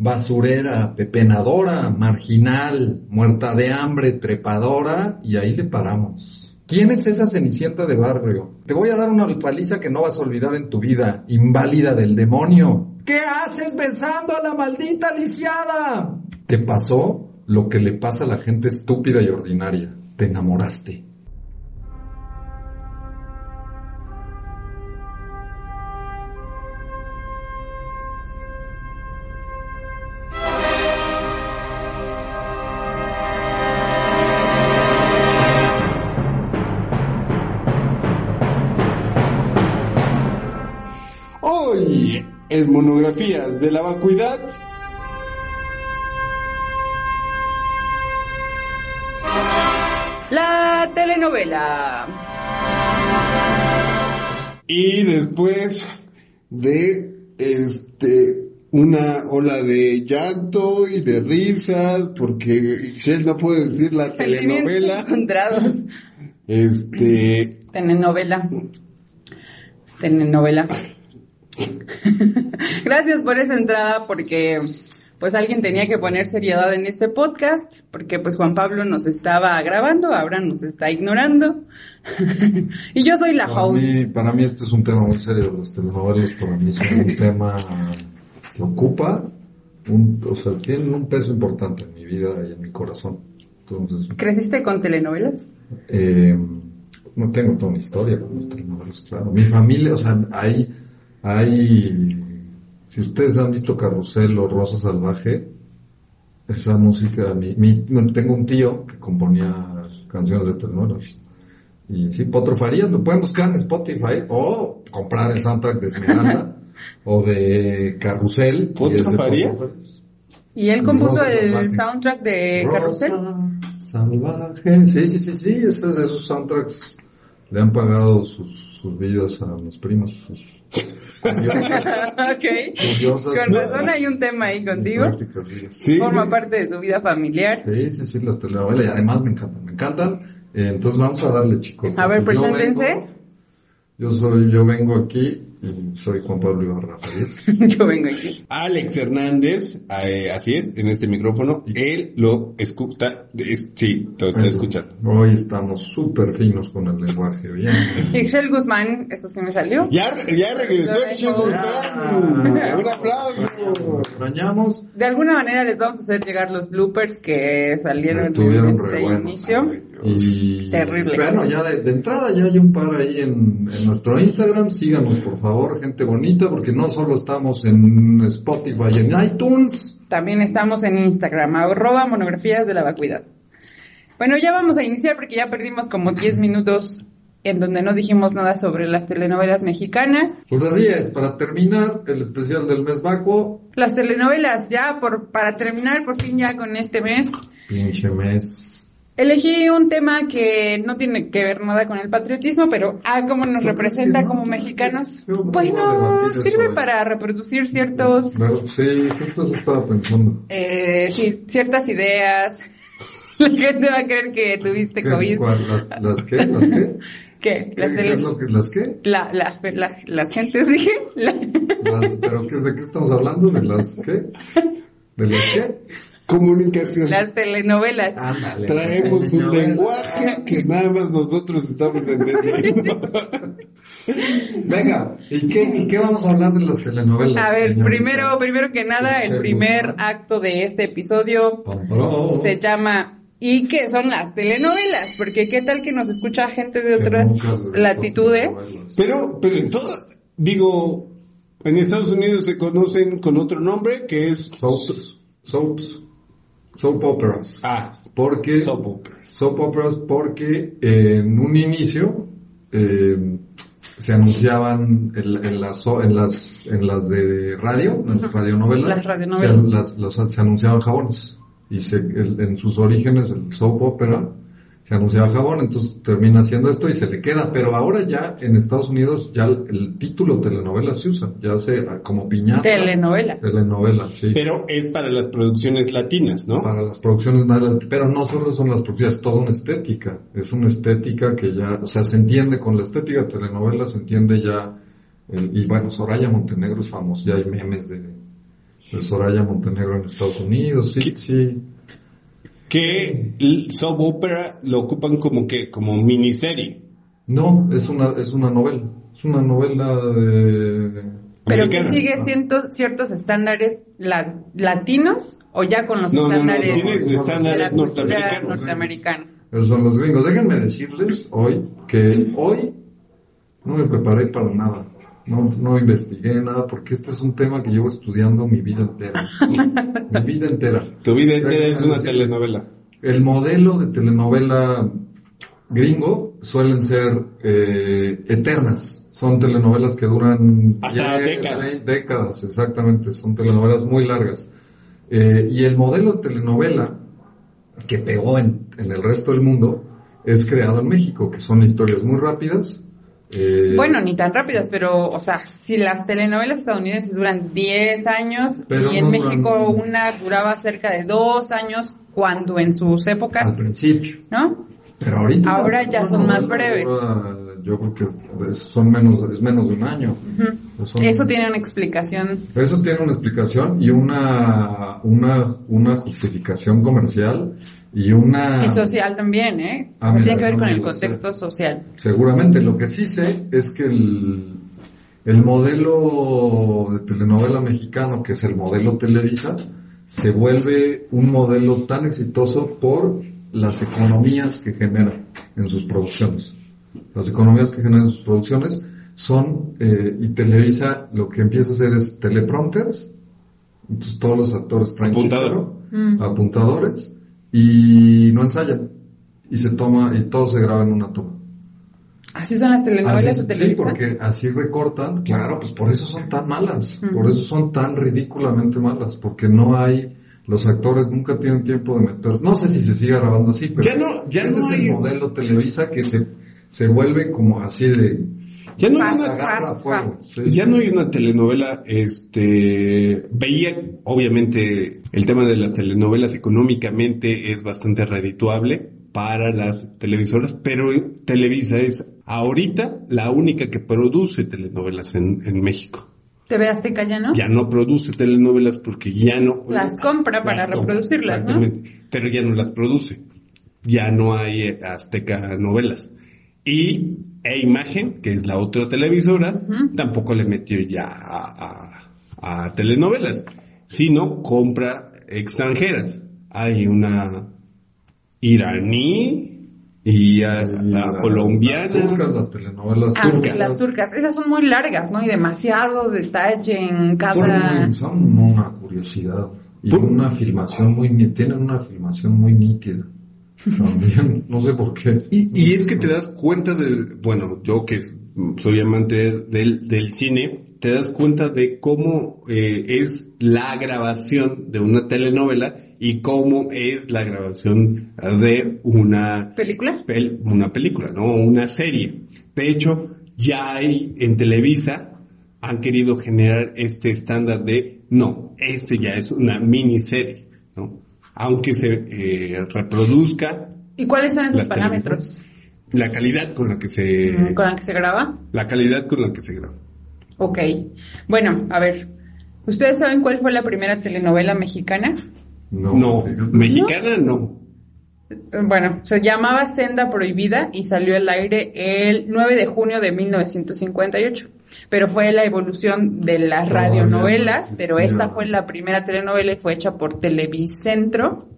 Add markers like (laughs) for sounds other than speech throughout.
basurera, pepenadora, marginal, muerta de hambre, trepadora, y ahí le paramos. ¿Quién es esa cenicienta de barrio? Te voy a dar una paliza que no vas a olvidar en tu vida, inválida del demonio. ¿Qué haces besando a la maldita lisiada? Te pasó lo que le pasa a la gente estúpida y ordinaria. Te enamoraste. De la vacuidad, La telenovela. y después de este una ola de llanto y de risas, porque Ixchel no puede decir la telenovela, encontrados. este, Telenovela. Telenovela. (laughs) Gracias por esa entrada porque pues alguien tenía que poner seriedad en este podcast porque pues Juan Pablo nos estaba grabando, ahora nos está ignorando. (laughs) y yo soy la Para host. mí, para mí este es un tema muy serio, las telenovelas para mí son un tema que ocupa, un, o sea, tienen un peso importante en mi vida y en mi corazón. Entonces, ¿Creciste con telenovelas? eh, no tengo toda una historia con las telenovelas, claro. Mi familia, o sea, hay, hay, si ustedes han visto Carrusel o Rosa Salvaje, esa música, mi, mi, tengo un tío que componía canciones de telenovelas. Y sí, Potro Farías, lo pueden buscar en Spotify o comprar el soundtrack de Esmeralda (laughs) o de Carrusel. ¿Potro Farías? Y él compuso Rosa el Salvaje. soundtrack de Carrusel. Salvaje. Sí, sí, sí, sí, esos, esos soundtracks le han pagado sus, sus vidas a mis primos, sus curiosas, ok. curiosas Con razón hay un tema ahí contigo. sí, Forma parte de su vida familiar. Sí, sí, sí, las telenovelas y además me encantan, me encantan. Eh, entonces vamos a darle, chicos. A ver, yo preséntense. vengo- Yo soy, yo vengo aquí soy Juan Pablo Ibarra. (laughs) Yo vengo aquí. Alex Hernández, eh, así es, en este micrófono, él lo escucha, es- sí, lo está escuchando. Hoy estamos súper finos con el lenguaje, bien. Ixchel Guzmán, esto sí me salió. Ya, ya regresó el Che Guzmán. Un aplauso. Extrañamos. De alguna manera les vamos a hacer llegar los bloopers que salieron Estuvieron re este buenos. inicio. Y Terrible. bueno, ya de, de entrada ya hay un par ahí en, en nuestro Instagram. Síganos por favor, gente bonita, porque no solo estamos en Spotify y en iTunes. También estamos en Instagram, arroba monografías de la vacuidad. Bueno, ya vamos a iniciar porque ya perdimos como (clears throat) 10 minutos en donde no dijimos nada sobre las telenovelas mexicanas. Pues así es, para terminar el especial del mes vacuo, Las telenovelas, ya por, para terminar por fin ya con este mes, pinche mes. Elegí un tema que no tiene que ver nada con el patriotismo, pero ah, cómo nos ¿Tú crees representa no? como mexicanos. Bueno, debatir sirve para reproducir ciertos, sí, justo eso estaba pensando. eh, sí, ciertas ideas. (laughs) La gente va a creer que tuviste ¿Qué? COVID. ¿Cuál? ¿Las, las qué? ¿Las qué? (laughs) ¿Qué? ¿Qué, Las qué es lo que, ¿Las qué? la, la, la- las gentes, (laughs) dije. La- Las, ¿Pero qué, de qué estamos hablando? ¿De las qué? ¿De las qué? Comunicación. las telenovelas. Ándale. Traemos un lenguaje que nada más nosotros estamos entendiendo. Venga, ¿y qué, ¿y qué vamos a hablar de las telenovelas? A ver, señorita? primero, primero que nada, el primer acto de este episodio pam. se llama ¿Y qué son las telenovelas? Porque qué tal que nos escucha gente de otras latitudes. Pero, pero en toda, digo, en Estados Unidos se conocen con otro nombre que es Soaps. Soaps. Soap operas. Ah, Porque... soap operas. soap operas porque eh, en un inicio eh, se anunciaban en, en las so- en las en las de radio, las radionovelas, Las radionovelas. Se, las- las- se anunciaban jabones y se, el- en sus orígenes el soap opera se anunciaba jabón, entonces termina haciendo esto y se le queda, pero ahora ya en Estados Unidos ya el, el título telenovela se usa, ya se como piñata. Telenovela. Telenovela, sí. Pero es para las producciones latinas, ¿no? Para las producciones, nada, pero no solo son las producciones, es toda una estética. Es una estética que ya, o sea, se entiende con la estética de telenovela, se entiende ya, el- y bueno, Soraya Montenegro es famoso, ya hay memes de, de Soraya Montenegro en Estados Unidos, sí, sí. Que soap opera lo ocupan como que, como miniserie. No, es una, es una novela. Es una novela de... Pero que sigue siendo ciertos estándares la- latinos o ya con los No, no, no, estándares estándares norteamericanos. norteamericana. Esos son los gringos. Déjenme decirles hoy que hoy no me preparé para nada. No, no investigué nada porque este es un tema que llevo estudiando mi vida entera. (laughs) mi vida entera. Tu vida entera es una telenovela. El modelo de telenovela gringo suelen ser eh, eternas. Son telenovelas que duran Hasta 10, décadas. 20 décadas, exactamente. Son telenovelas muy largas. Eh, y el modelo de telenovela que pegó en, en el resto del mundo es creado en México, que son historias muy rápidas. Eh, Bueno, ni tan rápidas, pero, o sea, si las telenovelas estadounidenses duran 10 años y en no México duran- una duraba cerca de 2 años, cuando en sus épocas, al principio. ¿no? Pero ahorita Ahora ya son más breves. yo creo que son menos, es menos de un año. Son- Eso tiene una explicación. Eso tiene una explicación y una, una, una justificación comercial y una... Y social también, ¿eh? Ah, mira, tiene que ver con el sé. contexto social. Seguramente, lo que sí sé es que el, el modelo de telenovela mexicano, que es el modelo Televisa, se vuelve un modelo tan exitoso por las economías que genera en sus producciones. Las economías que generan en sus producciones son, eh, y Televisa lo que empieza a hacer es teleprompters, entonces todos los actores traen Apuntador. chícharo, apuntadores, y no ensayan, y se toma, y todo se graba en una toma. Así son las telenovelas Así- de sí, Televisa. porque así recortan, claro, pues por eso son tan malas, Ujú. por eso son tan ridículamente malas, porque no hay, los actores nunca tienen tiempo de meter, no sé si se sigue grabando así, pero Ya no- ya ese no es hay- el modelo Televisa que se, se vuelve como así de, Ya no hay una, agarra fast, fuego. fast. sí, ya sí. no hay una telenovela, este, veía, obviamente, el tema de las telenovelas económicamente es bastante redituable para las televisoras, pero Televisa es ahorita la única que produce telenovelas en, en México. TV Azteca ya no. Ya no produce telenovelas porque ya no... Las compra para compra, reproducirlas, ¿no? Exactamente, pero ya no las produce. Ya no hay eh, Azteca novelas. Y E Imagen, que es la otra televisora, tampoco le metió ya a, a- a telenovelas, sino compra extranjeras. Hay una iraní y a, la la- colombiana. Las turcas, las telenovelas Ah, turcas. las turcas. Esas son muy largas, ¿no? Y demasiado detalle en cada... son una curiosidad y Por- una filmación muy, tienen una filmación muy nítida. También, (laughs) no sé por qué. Y, y es que te das cuenta de, bueno, yo que soy amante del, del cine, te das cuenta de cómo eh, es la grabación de una telenovela y cómo es la grabación de una, ¿Película? pel- una película, ¿no? Una serie. De hecho, ya hay en Televisa han querido generar este estándar de, no, este ya es una miniserie, ¿no? Aunque se eh, reproduzca ¿Y cuáles son esos parámetros la calidad con la que se mm, con la que se graba? la calidad con la que se graba. Ok. Bueno, a ver. ¿Ustedes saben cuál fue la primera telenovela mexicana? No, No, mexicana no. Bueno, se llamaba Senda Prohibida y salió al aire el 9 de junio de 1958. Pero fue la evolución de las radionovelas, pero existía. esta fue la primera telenovela y fue hecha por Televicentro,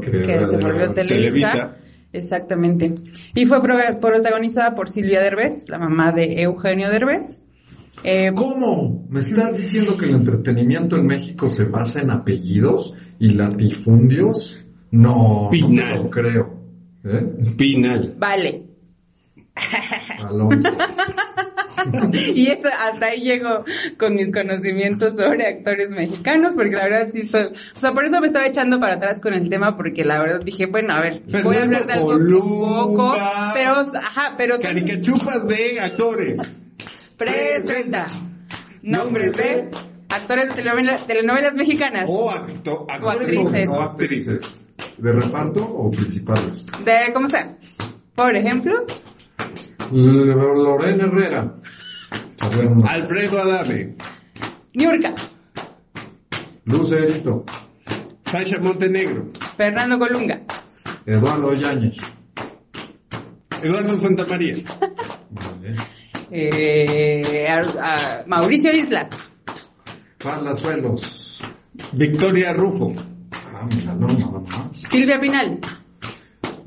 que se volvió Televisa. Exactamente. Y fue pro- protagonizada por Silvia Derbez, la mamá de Eugenio Derbez. Eh, ¿Cómo? ¿Me estás diciendo que el entretenimiento en México se basa en apellidos y latifundios? No, no Pinal. lo creo. ¿Eh? Pinal. vale. Alonso. (laughs) Y eso, hasta ahí llego con mis conocimientos sobre actores mexicanos, porque la verdad sí soy, o sea, por eso me estaba echando para atrás con el tema, porque la verdad dije, bueno, a ver, voy a hablar de algo Fernando poco, pero, ajá, pero Caricachupas de actores. Presenta nombres de actores de telenovelas, telenovelas mexicanas, O acto- actores actrices. o actrices. ¿De reparto o principales? de, ¿cómo sea? Por ejemplo, L- Lorena Herrera. A ver, no. Alfredo Adame. Niurka, Lucerito. Sasha Montenegro. Fernando Colunga. Eduardo Yáñez. Eduardo Santamaría. (laughs) Eh, a- a Mauricio Islas. Palazuelos. Victoria Rufo. Ah, mira, no, nada más. Silvia Pinal.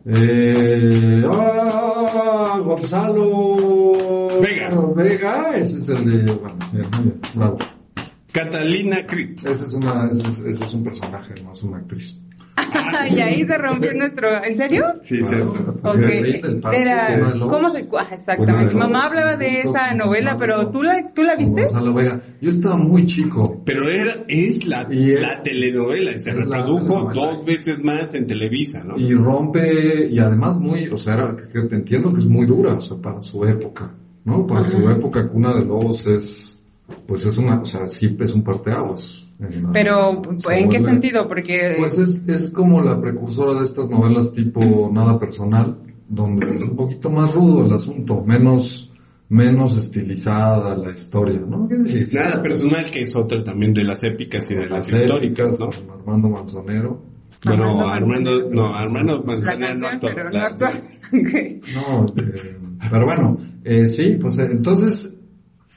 Eh, ah, Gonzalo Vega. Vega, ese es el de. Bueno, bien, muy bien, bravo. Catalina Cri. Ese es, una, ese, es, ese es un personaje, no es una actriz. (laughs) y ahí se rompió nuestro... ¿En serio? Sí, cierto. Ok. el rey del parche, Era. ¿Cómo se...? Ah, exactamente. Mi mamá hablaba de esa novela, pero ¿tú la, ¿tú la viste? Gonzalo Vega. Yo estaba muy chico. Pero era, es la, la telenovela, y se reprodujo dos veces más en Televisa, ¿no? Y rompe, y además muy, o sea, era, que, que entiendo que es muy dura, o sea, para su época, ¿no? Para su época, Cuna de Lobos es, pues es una, o sea, sí es un parteaguas. en Pero, ¿en qué vuelve- sentido? Porque... Pues es, es como la precursora de estas novelas tipo Nada Personal, donde es un poquito más rudo el asunto, menos, menos estilizada la historia, ¿no? ¿Qué decir? Nada personal, que es otra también de las épicas y de las, Las históricas, épicas, ¿no? con Armando Manzonero. Bueno, Armando no, Armando la Manzanero no pero no la-. No, eh, pero bueno, eh, sí, pues eh, entonces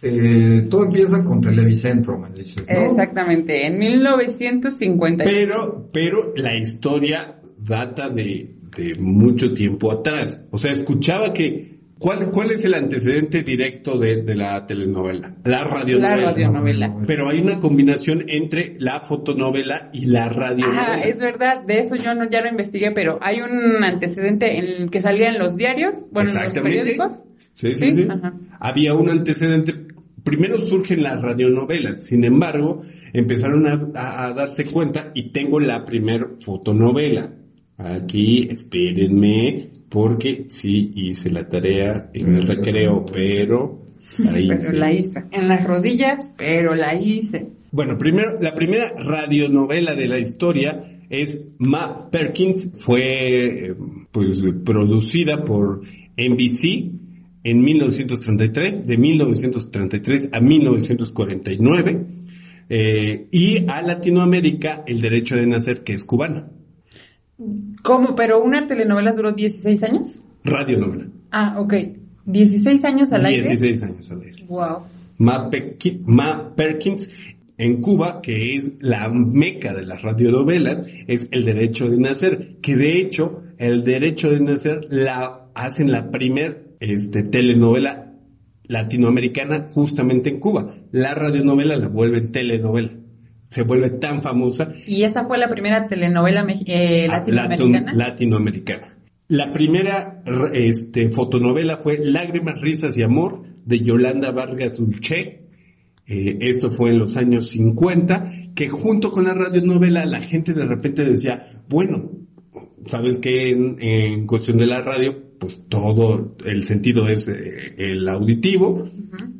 eh, todo empieza con Televicentro, me dices, ¿no? Exactamente, en 1950. Pero, pero la historia data de, de mucho tiempo atrás. O sea, escuchaba que, ¿cuál, cuál es el antecedente directo de, de la telenovela? La radionovela. La radionovela. Pero hay una combinación entre la fotonovela y la radionovela. Ah, es verdad, de eso yo no, ya lo investigué, pero hay un antecedente en el que salía en los diarios, bueno, en los periódicos. Sí, sí, sí. Había un antecedente. Primero surgen las radionovelas, sin embargo, empezaron a, a- a darse cuenta y tengo la primer fotonovela. Aquí, espérenme, porque sí hice la tarea en el recreo, pero la Pero hice. la hice. En las rodillas, pero la hice. Bueno, primero, la primera radionovela de la historia es Ma Perkins. Fue, eh, pues, producida por NBC en 1933, de 1933 a 1949. eh, y a Latinoamérica, El Derecho de Nacer, que es cubana. ¿Cómo? ¿Pero una telenovela duró 16 años? Radionovela. Ah, ok. 16 años al aire. 16 años al aire. Wow. Ma Perkins en Cuba, que es la meca de las radionovelas, es El Derecho de Nacer, que de hecho, El Derecho de Nacer la hacen la primer este, telenovela latinoamericana justamente en Cuba. La radionovela la vuelven telenovela. Se vuelve tan famosa ¿Y esa fue la primera telenovela eh, Ah, latinoamericana? Latino- latinoamericana. La primera este, fotonovela fue Lágrimas, Risas y Amor de Yolanda Vargas Dulce. Eh, esto fue en los años 50, que junto con la radionovela la gente de repente decía, bueno, sabes que en, en cuestión de la radio, pues todo el sentido es eh, el auditivo,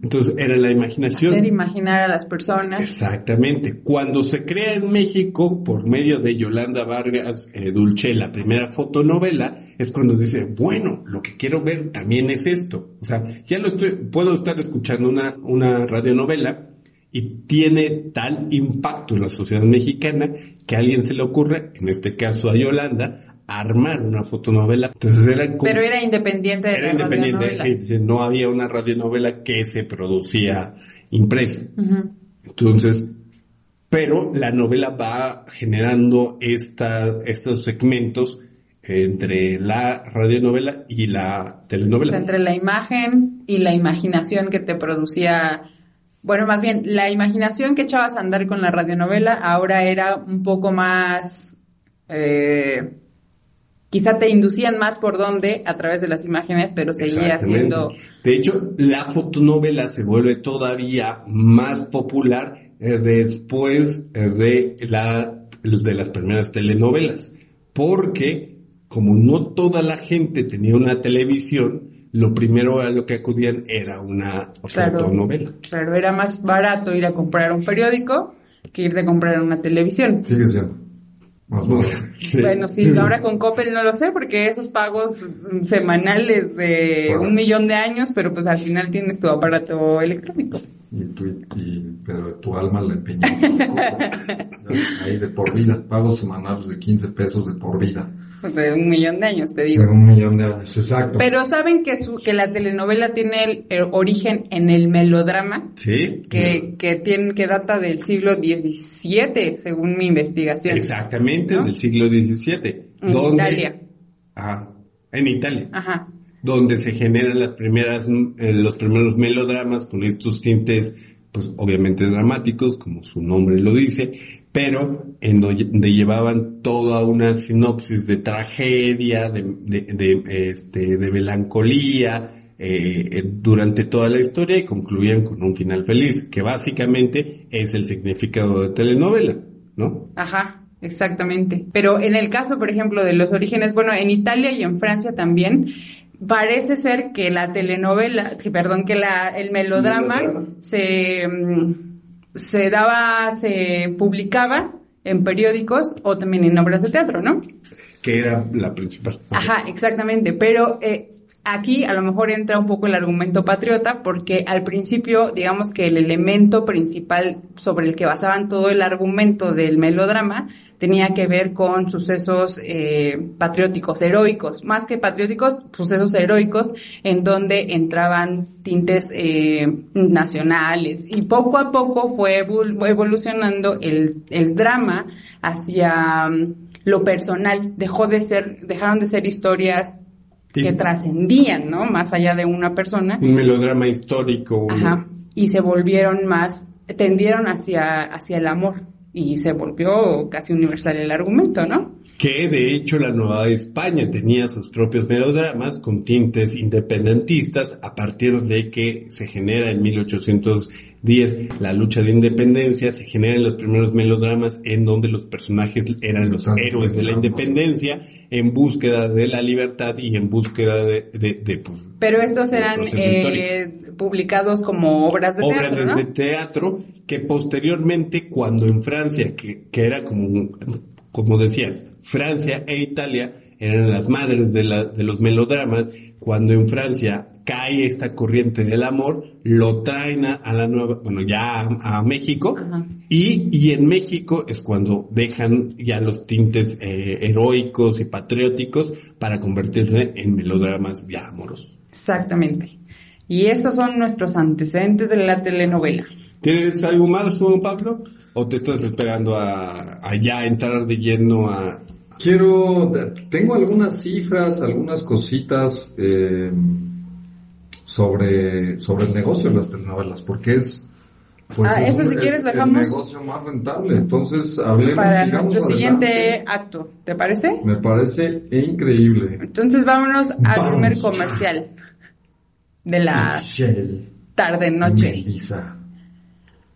entonces era la imaginación. Hacer imaginar a las personas. Exactamente. Cuando se crea en México, por medio de Yolanda Vargas eh, Dulce, la primera fotonovela, es cuando dice, bueno, lo que quiero ver también es esto. O sea, ya lo estoy, puedo estar escuchando una, una radionovela y tiene tal impacto en la sociedad mexicana que a alguien se le ocurre, en este caso a Yolanda, armar una fotonovela. Entonces era como- Pero era independiente de era la independiente, radionovela. sí, sí, no había una radionovela que se producía impresa. Entonces, pero la novela va generando esta, estos segmentos entre la radionovela y la telenovela. Entre la imagen y la imaginación que te producía, bueno, más bien, la imaginación que echabas a andar con la radionovela ahora era un poco más, eh, quizá te inducían más por dónde a través de las imágenes, pero seguía siendo, De hecho, la fotonovela se vuelve todavía más popular eh, después eh, de la de las primeras telenovelas, porque como no toda la gente tenía una televisión, lo primero a lo que acudían era una Claro. fotonovela. claro, era más barato ir a comprar un periódico que irte a comprar una televisión. Sigue siendo. Más barato. (laughs) Sí. Bueno, sí, (laughs) ahora con Coppel no lo sé porque esos pagos semanales de un millón de años, pero pues al final tienes tu aparato electrónico. y, tu, y pero tu alma la empeñó. (laughs) ahí de por vida, pagos semanales de 15 pesos de por vida. (laughs) De un millón de años, te digo. De un millón de años, exacto. Pero saben que su, que la telenovela tiene el, origen en el melodrama. Sí. Que, que tiene, que data del siglo XVII, según mi investigación. Exactamente, del siglo XVII. En Italia. Ajá. En Italia. Ajá. Donde se generan las primeras, eh, los primeros melodramas con estos tintes pues obviamente dramáticos, como su nombre lo dice, pero en donde llevaban toda una sinopsis de tragedia, de, de, este, de melancolía, eh, durante toda la historia y concluían con un final feliz, que básicamente es el significado de telenovela, ¿no? Ajá, exactamente. Pero en el caso, por ejemplo, de los orígenes, bueno, en Italia y en Francia también, parece ser que la telenovela, perdón, que la, el melodrama, se, mm, se daba, se publicaba en periódicos o también en obras de teatro, ¿no? Que era la principal. Ajá, exactamente, pero eh, aquí a lo mejor entra un poco el argumento patriota porque al principio digamos que el elemento principal sobre el que basaban todo el argumento del melodrama tenía que ver con sucesos eh, patrióticos, heroicos, más que patrióticos, sucesos heroicos en donde entraban tintes eh, nacionales y poco a poco fue evolucionando el, el drama hacia mm, lo personal, dejó de ser, dejaron de ser historias que trascendían, ¿no? Más allá de una persona. Un melodrama histórico. Ajá. Y se volvieron más, tendieron hacia, hacia el amor. Y se volvió casi universal el argumento, ¿no? Que de hecho la Nueva España tenía sus propios melodramas con tintes independentistas a partir de que se genera en 1810 la lucha de independencia, se generan los primeros melodramas en donde los personajes eran los héroes de la independencia en búsqueda de la libertad y en búsqueda de... de, pues, Pero estos eran eh, publicados como obras de teatro. Obras de, teatro que posteriormente cuando en Francia, que, que era como, como decías, Francia e Italia eran las madres de, la, de los melodramas. Cuando en Francia cae esta corriente del amor, lo traen a, la nueva, bueno, ya a, México. Y, y en México es cuando dejan ya los tintes eh, heroicos y patrióticos para convertirse en melodramas ya amorosos. Exactamente. Y estos son nuestros antecedentes de la telenovela. ¿Tienes algo más, Juan Pablo? ¿O te estás esperando a, a ya entrar de lleno a, Quiero, tengo algunas cifras, algunas cositas eh, sobre, sobre el negocio de las telenovelas, porque es, pues ah, eso si quieres el negocio más rentable. Entonces, hablemos para nuestro siguiente acto, ¿te parece? Me parece increíble. Entonces, vámonos al primer comercial de la tarde noche.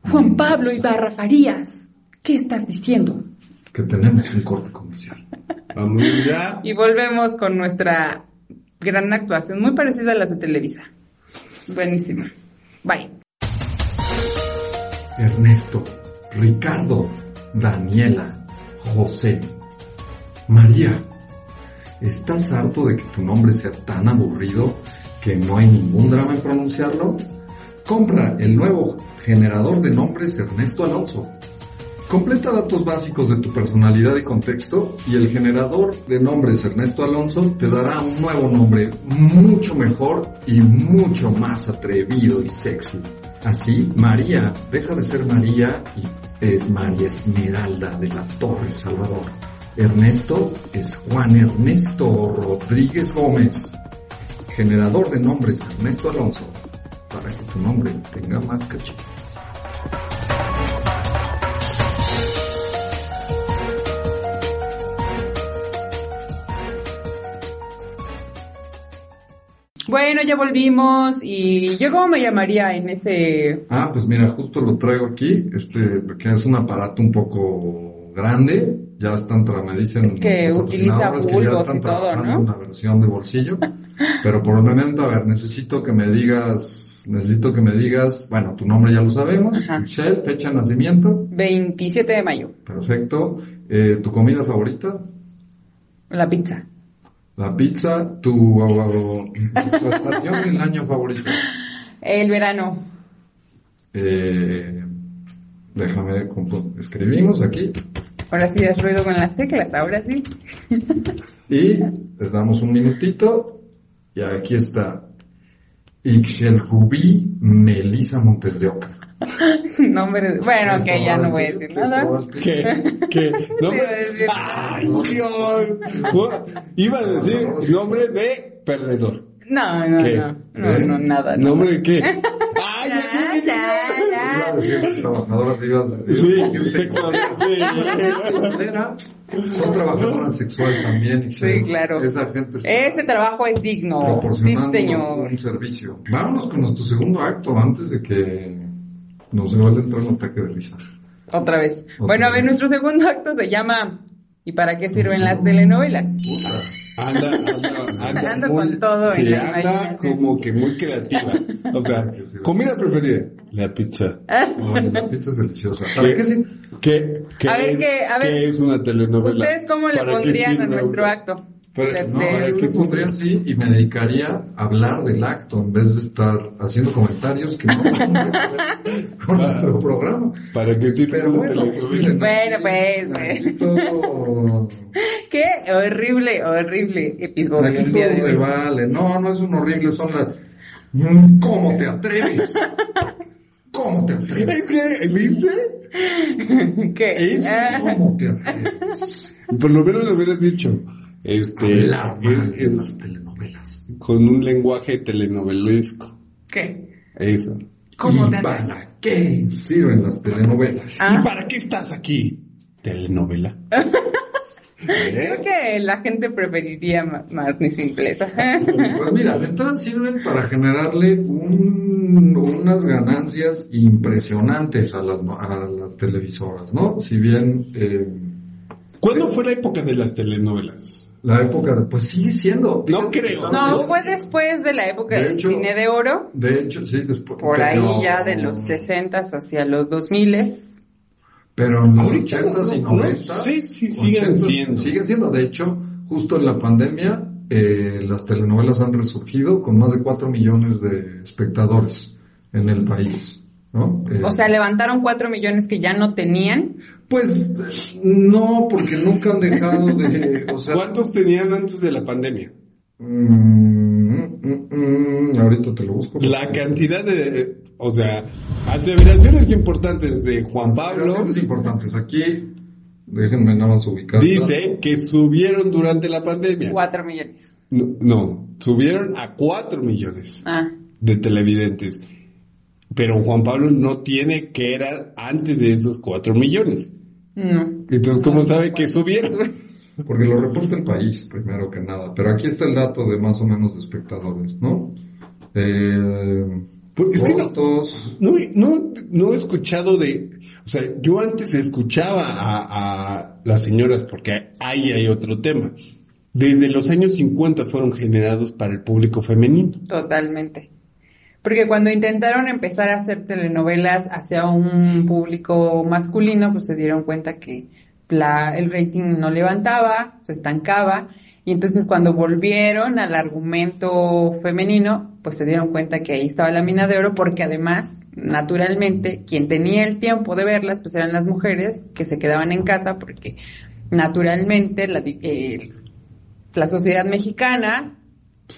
Juan Pablo Ibarra Farías, ¿qué estás diciendo? Que tenemos un corte comercial. Vamos ya. Y volvemos con nuestra gran actuación, muy parecida a las de Televisa. Buenísima. Bye. Ernesto, Ricardo, Daniela, José, María. ¿Estás harto de que tu nombre sea tan aburrido que no hay ningún drama en pronunciarlo? Compra el nuevo generador de nombres Ernesto Alonso Completa datos básicos de tu personalidad y contexto y el generador de nombres Ernesto Alonso te dará un nuevo nombre mucho mejor y mucho más atrevido y sexy. Así, María deja de ser María y es María Esmeralda de la Torre Salvador. Ernesto es Juan Ernesto Rodríguez Gómez. Generador de nombres Ernesto Alonso para que tu nombre tenga más cachito. Bueno, ya volvimos y yo cómo me llamaría en ese... Ah, pues mira, justo lo traigo aquí, este, porque es un aparato un poco grande, ya están, me dicen... Es que utiliza bulbos y todo, ¿no? una versión de bolsillo, (laughs) pero por el momento, a ver, necesito que me digas, necesito que me digas, bueno, tu nombre ya lo sabemos, Michelle, fecha de nacimiento. 27 de mayo. Perfecto. Eh, ¿Tu comida favorita? La pizza. La pizza, tu, tu estación el año favorito. El verano. Eh, déjame, escribimos aquí. Ahora sí has ruido con las teclas, ahora sí. y les damos un minutito y aquí está Ixchel Rubí Melisa Montes de Oca. (laughs) Nombre, bueno, que ya no voy a decir nada. ¿Qué? ¿Qué? ¿Nombre? ¡Ay, Dios! Iba a decir nombre de perdedor. No, no, no, no, no, nada. ¿Nombre de qué? (laughs) Trabajadoras. Son trabajadoras sexuales también. Sí, claro. Esa gente Ese trabajo es digno. Sí, señor. Un servicio. Vámonos con nuestro segundo acto antes de que nos vale entrar un ataque de risa. Otra vez. bueno, a ver, nuestro segundo acto se llama ¿Y para qué sirven las telenovelas? Anda, anda, anda. Ando con todo sí, anda como que muy creativa. O sea, (laughs) comida preferida, la pizza. (laughs) la pizza es deliciosa. A ver, ¿qué, qué, qué, a ver, ¿qué, a ver, ¿qué es una telenovela? ¿Ustedes cómo le pondrían a nuestro acto? Pero, no, yo pondría así y me dedicaría a hablar del acto en vez de estar haciendo comentarios que no (laughs) con nuestro programa. ¿Para qué sirve Pero bueno, pues, bueno, pues. Todo... (laughs) Qué horrible, horrible episodio. Aquí todo se vale. No, no es un horrible, son las... Mm, ¿Cómo te atreves? ¿Cómo te atreves? ¿Qué? ¿Dice? (laughs) ¿Qué? ¿Es? ¿Cómo te atreves? Por lo menos lo hubieras dicho. Este, Hablar mal de las telenovelas. Con un lenguaje telenovelesco. ¿Qué? Eso. ¿Cómo ¿Y para qué sirven las telenovelas? Ah. ¿Y para qué estás aquí? Telenovela. Creo que la gente preferiría más, más mi simpleza. (laughs) Pues mira, de entrada sirven para generarle un, unas ganancias impresionantes a las, a las televisoras, ¿no? Si bien... Eh, ¿Cuándo fue la época de las telenovelas? La época, de, pues sigue siendo. No creo. No, fue después de la época De del hecho- cine de oro. De hecho, sí, después. Por ahí pero- ya de los 60 hacia los 2000 Pero en los Ahorita 80s y no, no, 90s. sí, sí, siguen 80s, siendo. Siguen siendo. De hecho, justo en la pandemia, eh, las telenovelas han resurgido con más de 4 millones de espectadores en el país. ¿No? Eh, O sea, levantaron 4 millones que ya no tenían. Pues eh, no, porque nunca han dejado de. O sea, ¿Cuántos tenían antes de la pandemia? Mm, mm, mm, ahorita te lo busco. La cantidad de, o sea, aseveraciones importantes de Juan Pablo Consideraciones importantes. Aquí, déjenme nada más ubicar. dice que subieron durante la pandemia. 4 millones. No, no, subieron a 4 millones Ah, de televidentes. Pero Juan Pablo no tiene que era antes de esos 4 millones. no. Entonces, ¿cómo sabe que subieron? (laughs) Porque lo reporta el país, primero que nada. Pero aquí está el dato de más o menos de espectadores, ¿no? Eh, Porque es que no- rostros, No, no, no he escuchado de, o sea, yo antes escuchaba a, a las señoras porque ahí hay otro tema. Desde los años 50 fueron generados para el público femenino. Totalmente. Porque cuando intentaron empezar a hacer telenovelas hacia un público masculino, pues se dieron cuenta que la, el rating no levantaba, se estancaba, y entonces cuando volvieron al argumento femenino, pues se dieron cuenta que ahí estaba la mina de oro, porque además, naturalmente, quien tenía el tiempo de verlas, pues eran las mujeres que se quedaban en casa, porque naturalmente la, eh, la sociedad mexicana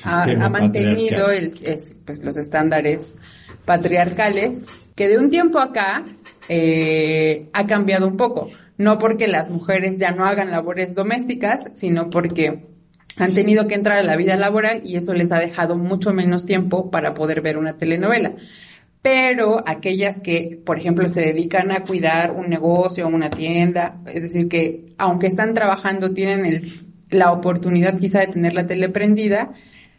ha, mantenido el, es, pues, los estándares patriarcales que de un tiempo acá eh, ha cambiado un poco. No porque las mujeres ya no hagan labores domésticas, sino porque han tenido que entrar a la vida laboral y eso les ha dejado mucho menos tiempo para poder ver una telenovela. Pero aquellas que, por ejemplo, se dedican a cuidar un negocio una tienda, es decir, que aunque están trabajando, tienen el- la oportunidad quizá de tener la tele prendida,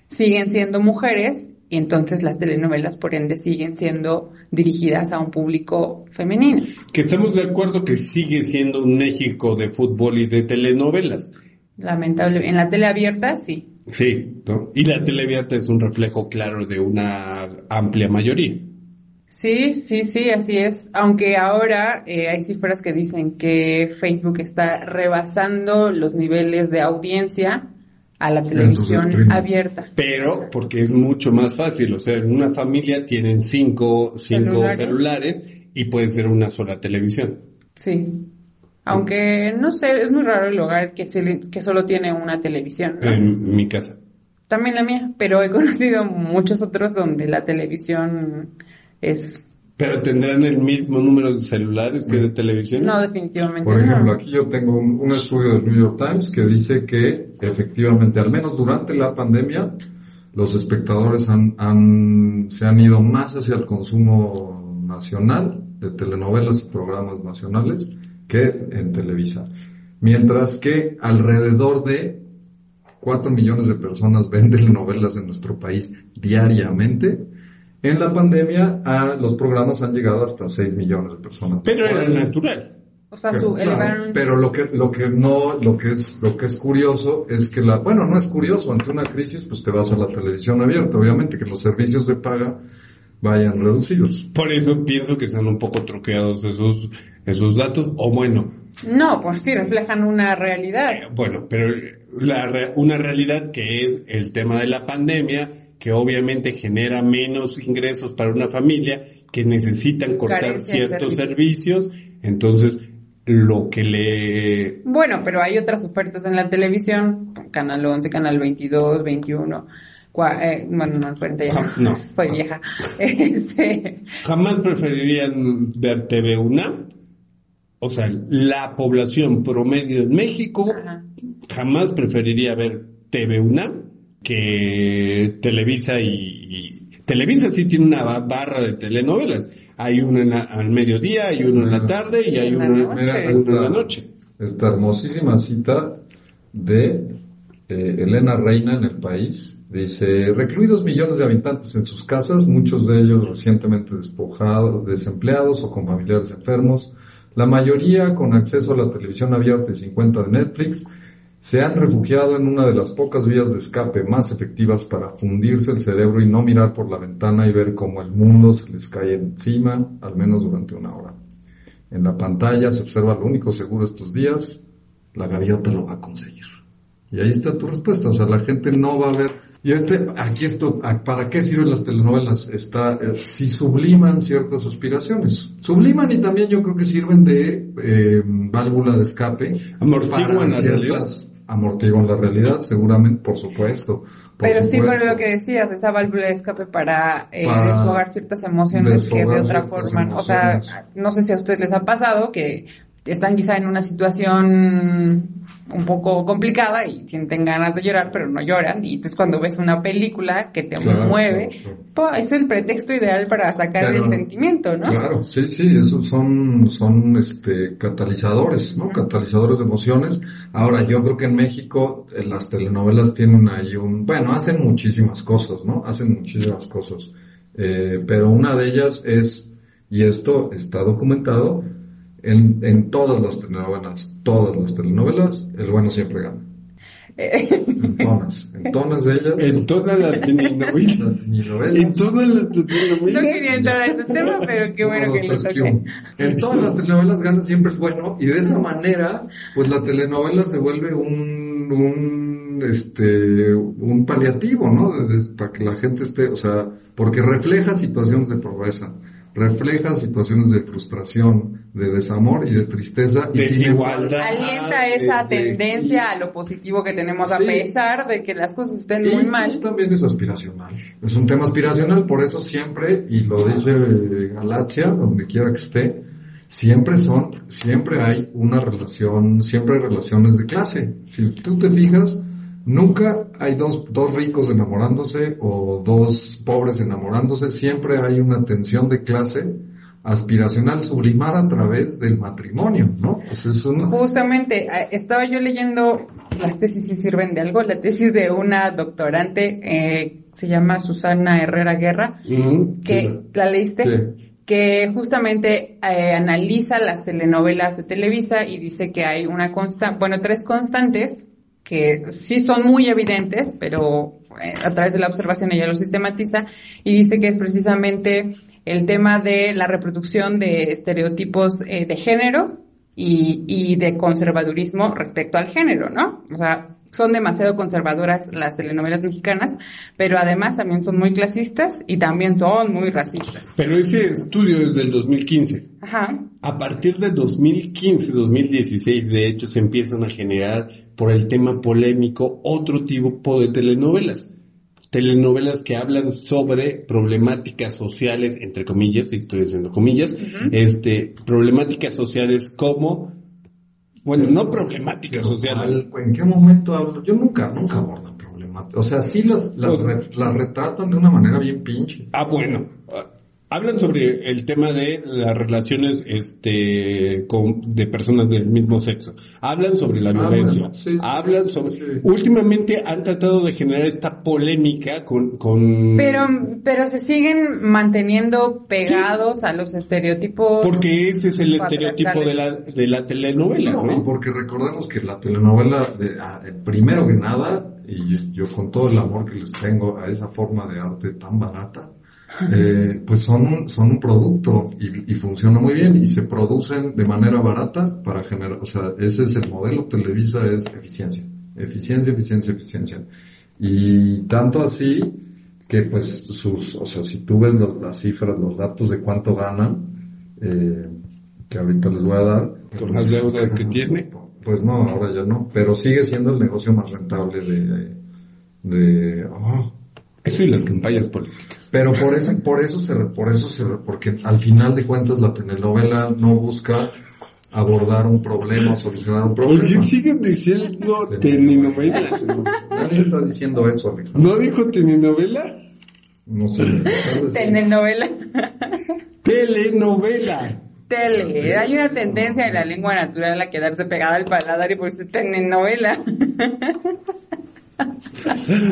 siguen siendo mujeres y entonces las telenovelas, por ende, siguen siendo dirigidas a un público femenino. Que estamos de acuerdo que sigue siendo un México de fútbol y de telenovelas. Lamentable. En la tele abierta, sí. Sí, ¿no? Y la televierta es un reflejo claro de una amplia mayoría. Sí, sí, sí, así es. Aunque ahora eh, hay cifras que dicen que Facebook está rebasando los niveles de audiencia a la televisión abierta. Pero porque es mucho más fácil, o sea, en una familia tienen cinco, cinco Celulares. celulares. y puede ser una sola televisión. Sí. Aunque, no sé, es muy raro el hogar que, se- que solo tiene una televisión. ¿no? En mi casa. También la mía, pero he conocido muchos otros donde la televisión es... Pero tendrán el mismo número de celulares que de televisión. No, definitivamente Por ejemplo, no. aquí yo tengo un, un estudio del New York Times que dice que efectivamente, al menos durante la pandemia, los espectadores han, han- se han ido más hacia el consumo nacional de telenovelas y programas nacionales que en Televisa. Mientras que alrededor de 4 millones de personas ven (laughs) telenovelas en nuestro país diariamente. En la pandemia, a los programas han llegado hasta 6 millones de personas. Pero era natural. O sea, su, Claro, elevaron... pero lo que lo que no lo que es lo que es curioso es que la bueno no es curioso ante una crisis pues te vas a la televisión abierta obviamente que los servicios de paga vayan reducidos Por eso pienso que están un poco troqueados esos, esos datos. O bueno, No, pues sí, reflejan una realidad. eh, bueno, pero la, re- una realidad que es el tema de la pandemia, que obviamente genera menos ingresos para una familia, que necesitan cortar Carencia ciertos servicios. servicios. Entonces, lo que le Bueno, pero hay otras ofertas en la televisión, Canal 11, Canal 22, 21, cua- eh, bueno, no, 40 ya no. (laughs) soy vieja. (laughs) Este, jamás preferirían ver TV UNAM. O sea, la población promedio en México Ajá. jamás preferiría ver TV UNAM que Televisa y, y- Televisa sí tiene una ba- barra de telenovelas. Hay una en la- al mediodía, hay uno en la tarde y hay noche. Uno en la noche. esta hermosísima cita de eh, Elena Reina en el país dice recluidos millones de habitantes en sus casas muchos de ellos recientemente despojados desempleados o con familiares enfermos la mayoría con acceso a la televisión abierta y sin cuenta de Netflix se han refugiado en una de las pocas vías de escape más efectivas para fundirse el cerebro y no mirar por la ventana y ver cómo el mundo se les cae encima, al menos durante una hora. En la pantalla se observa lo único seguro estos días, la gaviota lo va a conseguir. Y ahí está tu respuesta, o sea, la gente no va a ver. Y este, aquí esto, ¿para qué sirven las telenovelas? Está, eh, si subliman ciertas aspiraciones. Subliman y también yo creo que sirven de eh, válvula de escape. Amortiguan para realidad. Amortiguan la realidad, seguramente, por supuesto. por pero sí, supuesto. por lo que decías, esa válvula de escape para, eh, Para desfogar ciertas emociones que de desfogar otra forma, o sea, emociones. no sé si a ustedes les ha pasado que están quizá en una situación un poco complicada y sienten ganas de llorar, pero no lloran. Y entonces cuando ves una película que te Claro, mueve, claro, pues, es el pretexto ideal para sacar Claro. el sentimiento, ¿no? Claro, sí, sí, esos son, son, este, catalizadores, ¿no? Catalizadores de emociones. Ahora, yo creo que en México las telenovelas tienen ahí un, bueno, hacen muchísimas cosas, ¿no? Hacen muchísimas cosas. Eh, pero una de ellas es, y esto está documentado, en, en todas las telenovelas, todas las telenovelas, el bueno siempre gana. En todas, en todas de ellas. En todas las telenovelas. las telenovelas. En todas las No telenovelas. quería entrar a ese tema, pero qué bueno que lo toqué. En todas las telenovelas gana siempre el bueno y de esa manera, pues la telenovela se vuelve un, un, este, un paliativo, ¿no? De- de- para que la gente esté, o sea, porque refleja situaciones de pobreza, refleja situaciones de frustración, de desamor y de tristeza. y sin Desigualdad. Alienta esa de- de- tendencia a lo positivo que tenemos a Sí. pesar de que las cosas estén Y muy mal. también es aspiracional. Es un tema aspiracional, por eso siempre, y lo dice eh, Galaxia, donde quiera que esté, siempre son, siempre hay una relación, siempre hay relaciones de clase. Si tú te fijas, nunca hay dos, dos ricos enamorándose o dos pobres enamorándose, siempre hay una tensión de clase aspiracional sublimada a través del matrimonio, ¿no? Pues es una, Justamente, estaba yo leyendo, las tesis sí sirven de algo, la tesis de una doctorante, eh, se llama Susana Herrera Guerra, que Sí. la leíste, Sí. que justamente eh, analiza las telenovelas de Televisa y dice que hay una constante, bueno, tres constantes que sí son muy evidentes, pero eh, a través de la observación ella lo sistematiza y dice que es precisamente el tema de la reproducción de estereotipos eh, de género y, y de conservadurismo respecto al género, ¿no? O sea, son demasiado conservadoras las telenovelas mexicanas, pero además también son muy clasistas y también son muy racistas. Pero ese estudio es del 2015. Ajá. A partir del 2015, 2016, de hecho, se empiezan a generar por el tema polémico otro tipo de telenovelas. Telenovelas que hablan sobre problemáticas sociales, entre comillas, y estoy diciendo comillas, este, problemáticas sociales como bueno, no problemática social. ¿En qué momento hablo? Yo nunca, nunca abordan problemáticas. O sea, sí las, las, pues, las retratan de una manera bien pinche. Ah, bueno. Hablan sobre el tema de las relaciones este con, de personas del mismo sexo. Hablan sobre la ah, violencia. Hablan sobre últimamente han tratado de generar esta polémica con con Pero pero se siguen manteniendo pegados a los estereotipos Porque ese es el estereotipo de la de la telenovela, ¿no? porque recordemos que la telenovela de, ah, primero que nada y yo con todo el amor que les tengo a esa forma de arte tan barata eh, pues son un, son un producto y, y, funciona muy bien y se producen de manera barata para generar, o sea, ese es el modelo Televisa es eficiencia, eficiencia, eficiencia, eficiencia. Y tanto así que pues sus, o sea, si tú ves las cifras, los datos de cuánto ganan, eh, que ahorita les voy a dar. Con las deudas que tiene. Pues no, ahora ya no, pero sigue siendo el negocio más rentable de, de, oh, eso y las campañas políticas. Pero por eso, por eso se, por eso se, porque al final de cuentas la telenovela no busca abordar un problema solucionar un problema. ¿Por qué siguen diciendo telenovela? Nadie está diciendo eso, Alejandro. ¿No dijo telenovela? No sé. Telenovela. Telenovela. Tele. Hay una tendencia en la lengua natural a quedarse pegada al paladar y por eso telenovela. (laughs)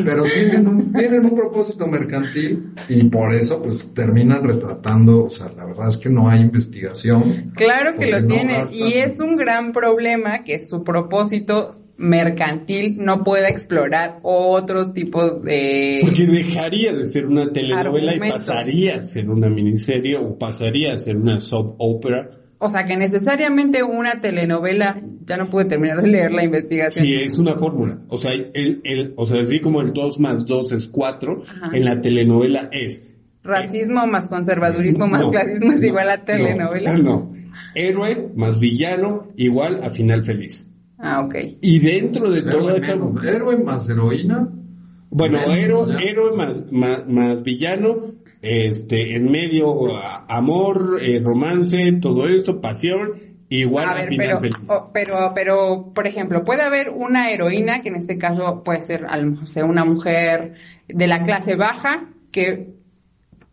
Pero tienen un, tienen un propósito mercantil y por eso pues terminan retratando, o sea, la verdad es que no hay investigación. Claro que lo tienen y es un gran problema que su propósito mercantil no pueda explorar otros tipos de... Porque dejaría de ser una telenovela y pasaría a ser una miniserie o pasaría a ser una soap opera o sea, que necesariamente una telenovela, ya no pude terminar de leer la investigación. Sí, es una fórmula. O sea, el, el, o sea, así como el 2 más 2 es 4, en la telenovela es... Racismo más conservadurismo más clasismo es igual a telenovela. No, no. Héroe más villano igual a final feliz. Ah, ok. Y dentro de todo eso... Héroe más heroína. Bueno, héroe, héroe más, más, más villano este, en medio amor, eh, romance, todo esto, pasión, igual a ver, pero, pero, pero, por ejemplo, puede haber una heroína, que en este caso puede ser, o sea, una mujer de la clase baja, que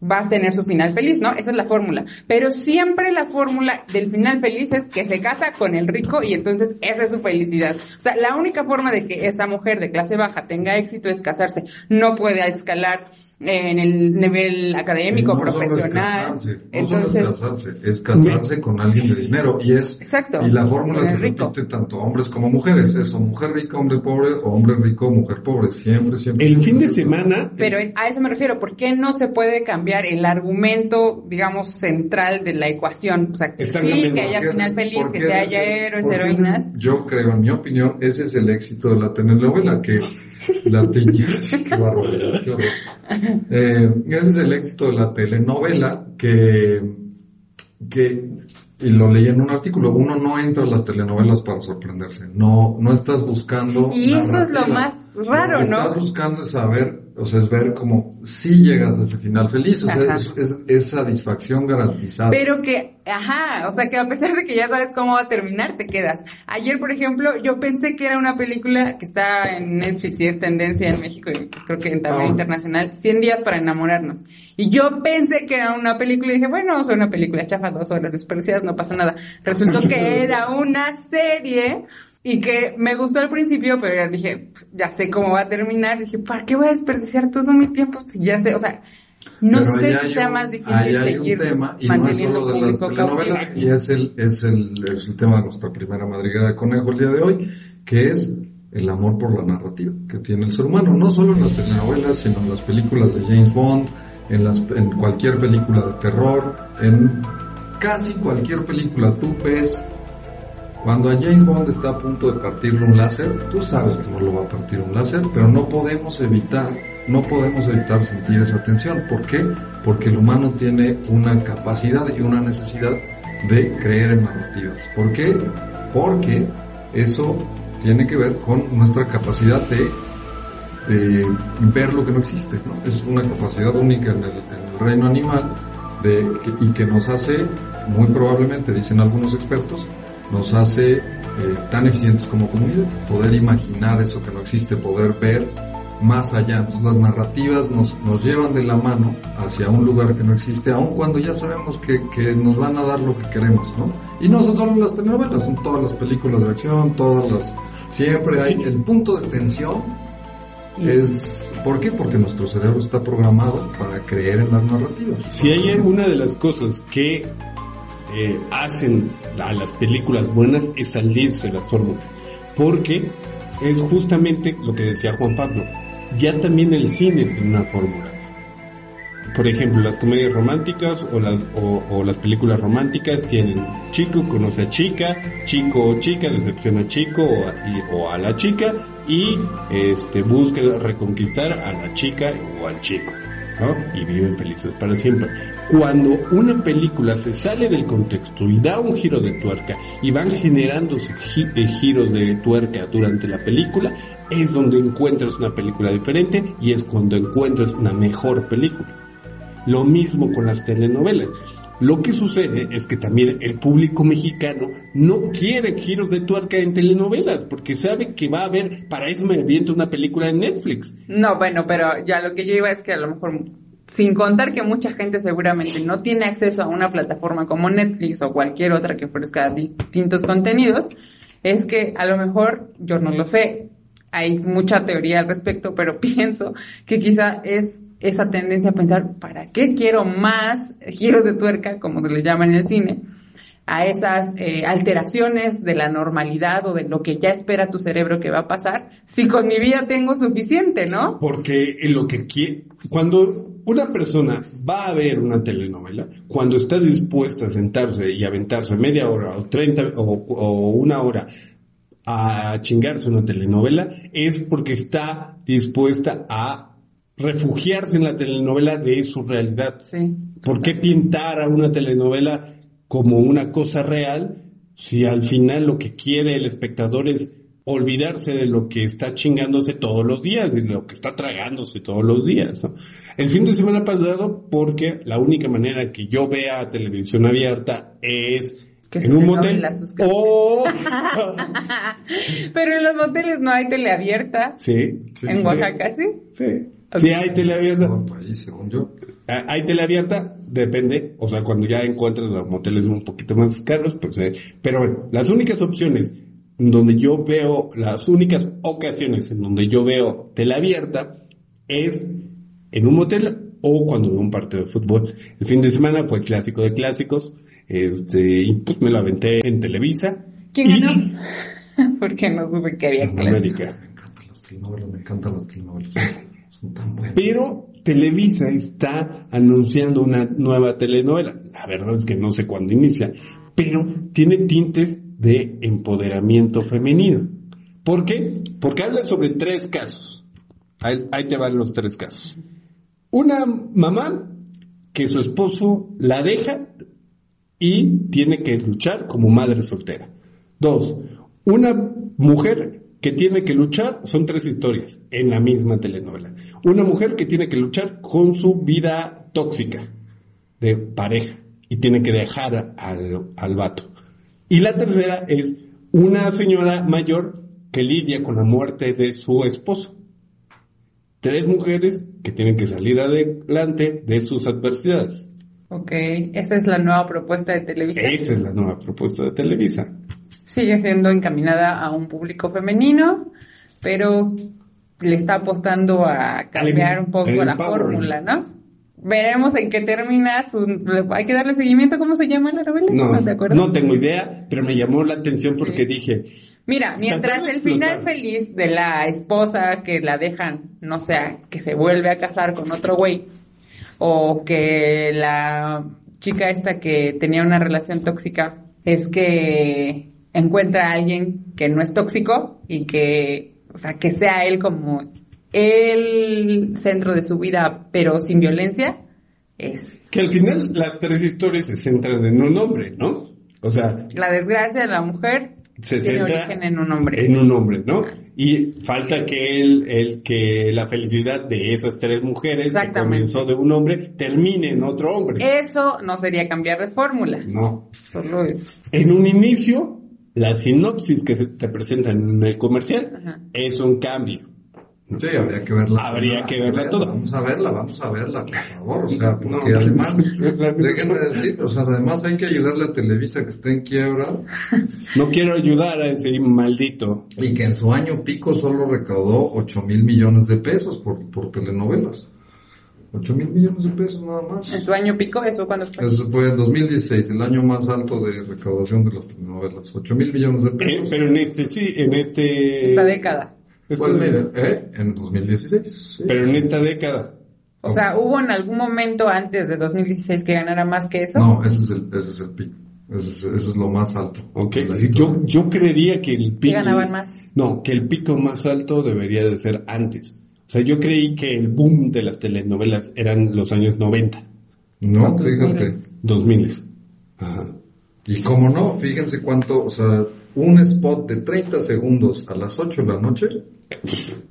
va a tener su final feliz, ¿no? Esa es la fórmula. Pero siempre la fórmula del final feliz es que se casa con el rico y entonces esa es su felicidad. O sea, la única forma de que esa mujer de clase baja tenga éxito es casarse. No puede escalar en el nivel académico, profesional. Es Entonces, es casarse, es casarse con alguien de dinero y es exacto, y la fórmula se repite tanto hombres como mujeres, eso, mujer rica, hombre pobre o hombre rico, mujer pobre, siempre, siempre. El fin de semana. Pero a eso me refiero, ¿por qué no se puede cambiar el argumento, digamos, central de la ecuación? O sea, que sí, que haya final feliz, que haya héroes, heroínas. yo creo, en mi opinión, ese es el éxito de la telenovela, que la tiña, (laughs) qué barbaridad, qué horror. Eh, ese es el éxito de la telenovela que, que, y lo leí en un artículo, uno no entra a las telenovelas para sorprenderse, no, no estás buscando. Y eso es lo más raro, ¿no? Lo que estás buscando es saber o sea, es ver como si llegas a ese final feliz, o sea, es, satisfacción garantizada. Pero que, ajá, o sea, que a pesar de que ya sabes cómo va a terminar, te quedas. Ayer, por ejemplo, yo pensé que era una película que está en Netflix y es tendencia en México y creo que en también ah. internacional, 100 días para enamorarnos. Y yo pensé que era una película y dije, bueno, es una película chafa, dos horas desperdiciadas, no pasa nada. Resultó que (laughs) era una serie y que me gustó al principio, pero ya dije, ya sé cómo va a terminar. Dije, ¿para qué voy a desperdiciar todo mi tiempo si ya sé? O sea, no sé si sea más difícil ahí hay un tema, y no es solo de las telenovelas, y es el, es, el, es el tema de nuestra primera madriguera de conejo el día de hoy, que es el amor por la narrativa que tiene el ser humano, no solo en las telenovelas, sino en las películas de James Bond, en, las, en cualquier película de terror, en casi cualquier película tú ves Cuando a James Bond está a punto de partirle un láser, tú sabes que no lo va a partir un láser, pero no podemos evitar, no podemos evitar sentir esa tensión. ¿Por qué? Porque el humano tiene una capacidad y una necesidad de creer en narrativas. ¿Por qué? Porque eso tiene que ver con nuestra capacidad de, de ver lo que no existe. ¿no? Es una capacidad única en el, en el reino animal de, y que nos hace, muy probablemente, dicen algunos expertos, nos hace eh, tan eficientes como comunidad, poder imaginar eso que no existe, poder ver más allá. Entonces, las narrativas nos, nos llevan de la mano hacia un lugar que no existe, aun cuando ya sabemos que, que nos van a dar lo que queremos, ¿no? Y no son solo las telenovelas, son todas las películas de acción, todas las... Siempre hay el punto de tensión es ¿por qué? Porque nuestro cerebro está programado para creer en las narrativas. Si hay alguna de las cosas que eh, hacen a las películas buenas es salirse de las fórmulas. Porque es justamente lo que decía Juan Pablo. Ya también el cine tiene una fórmula. Por ejemplo, las comedias románticas o las, o, las películas románticas tienen chico conoce a chica, chico o chica decepciona a chico o a, o a la chica y este busca reconquistar a la chica o al chico. Y viven felices para siempre. Cuando una película se sale del contexto y da un giro de tuerca y van generándose eh, giros de tuerca durante la película, es donde encuentras una película diferente y es cuando encuentras una mejor película. Lo mismo con las telenovelas. Lo que sucede es que también el público mexicano no quiere giros de tuerca en telenovelas porque sabe que va a haber, para eso me aviento una película en Netflix. No, bueno, pero ya lo que yo iba es que a lo mejor, sin contar que mucha gente seguramente no tiene acceso a una plataforma como Netflix o cualquier otra que ofrezca distintos contenidos, es que a lo mejor, yo no lo sé, hay mucha teoría al respecto, pero (laughs) pienso que quizá es esa tendencia a pensar, ¿para qué quiero más giros de tuerca, como se le llama en el cine? a esas eh, alteraciones de la normalidad o de lo que ya espera tu cerebro que va a pasar, si con mi vida tengo suficiente, ¿no? Porque lo que cuando una persona va a ver una telenovela, cuando está dispuesta a sentarse y aventarse media hora o treinta o, o una hora a chingarse una telenovela, es porque está dispuesta a refugiarse en la telenovela de su realidad. Sí. ¿Por qué pintar a una telenovela como una cosa real si al final lo que quiere el espectador es olvidarse de lo que está chingándose todos los días, de lo que está tragándose todos los días? ¿no? El fin de semana pasado, porque la única manera que yo vea televisión abierta es Que en un te motel roben las suscripciones. o... (laughs) Pero en los moteles no hay tele abierta. sí, Sí, en. Oaxaca, ¿sí? sí. Sí hay tele abierta. Todo el país, según yo. Ah, Hay tele abierta, depende, o sea, cuando ya encuentras los moteles un poquito más caros, pues, eh, pero bueno, las únicas opciones donde yo veo, las únicas ocasiones en donde yo veo tele abierta es en un motel o cuando veo un partido de fútbol. El fin de semana fue el clásico de clásicos, este, y pues me lo aventé en Televisa. ¿Quién y ganó? (laughs) Porque no supe que había en clases. América. Me encantan las telenovelas, me encantan las telenovelas. Pero Televisa está anunciando una nueva telenovela. La verdad es que no sé cuándo inicia, pero tiene tintes de empoderamiento femenino. ¿Por qué? Porque habla sobre tres casos. Ahí, ahí te van los tres casos. Una mamá que su esposo la deja y tiene que luchar como madre soltera. Dos, una mujer que tiene que luchar, son tres historias en la misma telenovela. Una mujer que tiene que luchar con su vida tóxica de pareja y tiene que dejar al, al vato. Y la tercera es una señora mayor que lidia con la muerte de su esposo. Tres mujeres que tienen que salir adelante de sus adversidades. Ok, esa es la nueva propuesta de Televisa. Esa es la nueva propuesta de Televisa. Sigue siendo encaminada a un público femenino, pero le está apostando a cambiar un poco la fórmula, ¿no? Veremos en qué termina su... Hay que darle seguimiento, ¿cómo se llama la novela? No, te acuerdas? no tengo idea, pero me llamó la atención porque Sí. dije, Mira, mientras el final feliz de la esposa que la dejan, no sea, que se vuelve a casar con otro güey, o que la chica esta que tenía una relación tóxica es que encuentra a alguien que no es tóxico y que, o sea, que sea él como el centro de su vida, pero sin violencia, es... Que al final las tres historias se centran en un hombre, ¿no? O sea... La desgracia de la mujer se tiene centra origen en un hombre. En un hombre, ¿no? Y falta que el, el que la felicidad de esas tres mujeres que comenzó de un hombre termine en otro hombre. Eso no sería cambiar de fórmula. No. Solo es... En un inicio, la sinopsis que se te presenta en el comercial Ajá. es un cambio. Sí, habría que verla. Habría que verla toda. Vamos a verla, vamos a verla, por favor. O sea, porque No. además, (laughs) déjenme decir, o sea, además hay que ayudarle a Televisa que está en quiebra (laughs) No quiero ayudar a ese maldito. y que en su año pico solo recaudó 8 mil millones de pesos por, por telenovelas. 8 mil millones de pesos nada más. En su año pico, ¿eso cuando fue? Eso fue en 2016, el año más alto de recaudación de las telenovelas. 8 mil millones de Eh, pesos. pero en este sí, en este... Esta década. Pues mira, ¿eh? En 2016. sí. Pero en esta década. O sea, ¿hubo en algún momento antes de 2016 que ganara más que eso? No, ese es el, ese es el pico. Ese es, eso es lo más alto. Ok, de la yo, yo creería que el ¿Que pico... ganaban más? No, que el pico más alto debería de ser antes. O sea, yo creí que el boom de las telenovelas eran los años 90, No, ¿Cuántos fíjate. miles? 2000. Ajá. Y como no, fíjense cuánto, o sea, un spot de 30 segundos a las 8 de la noche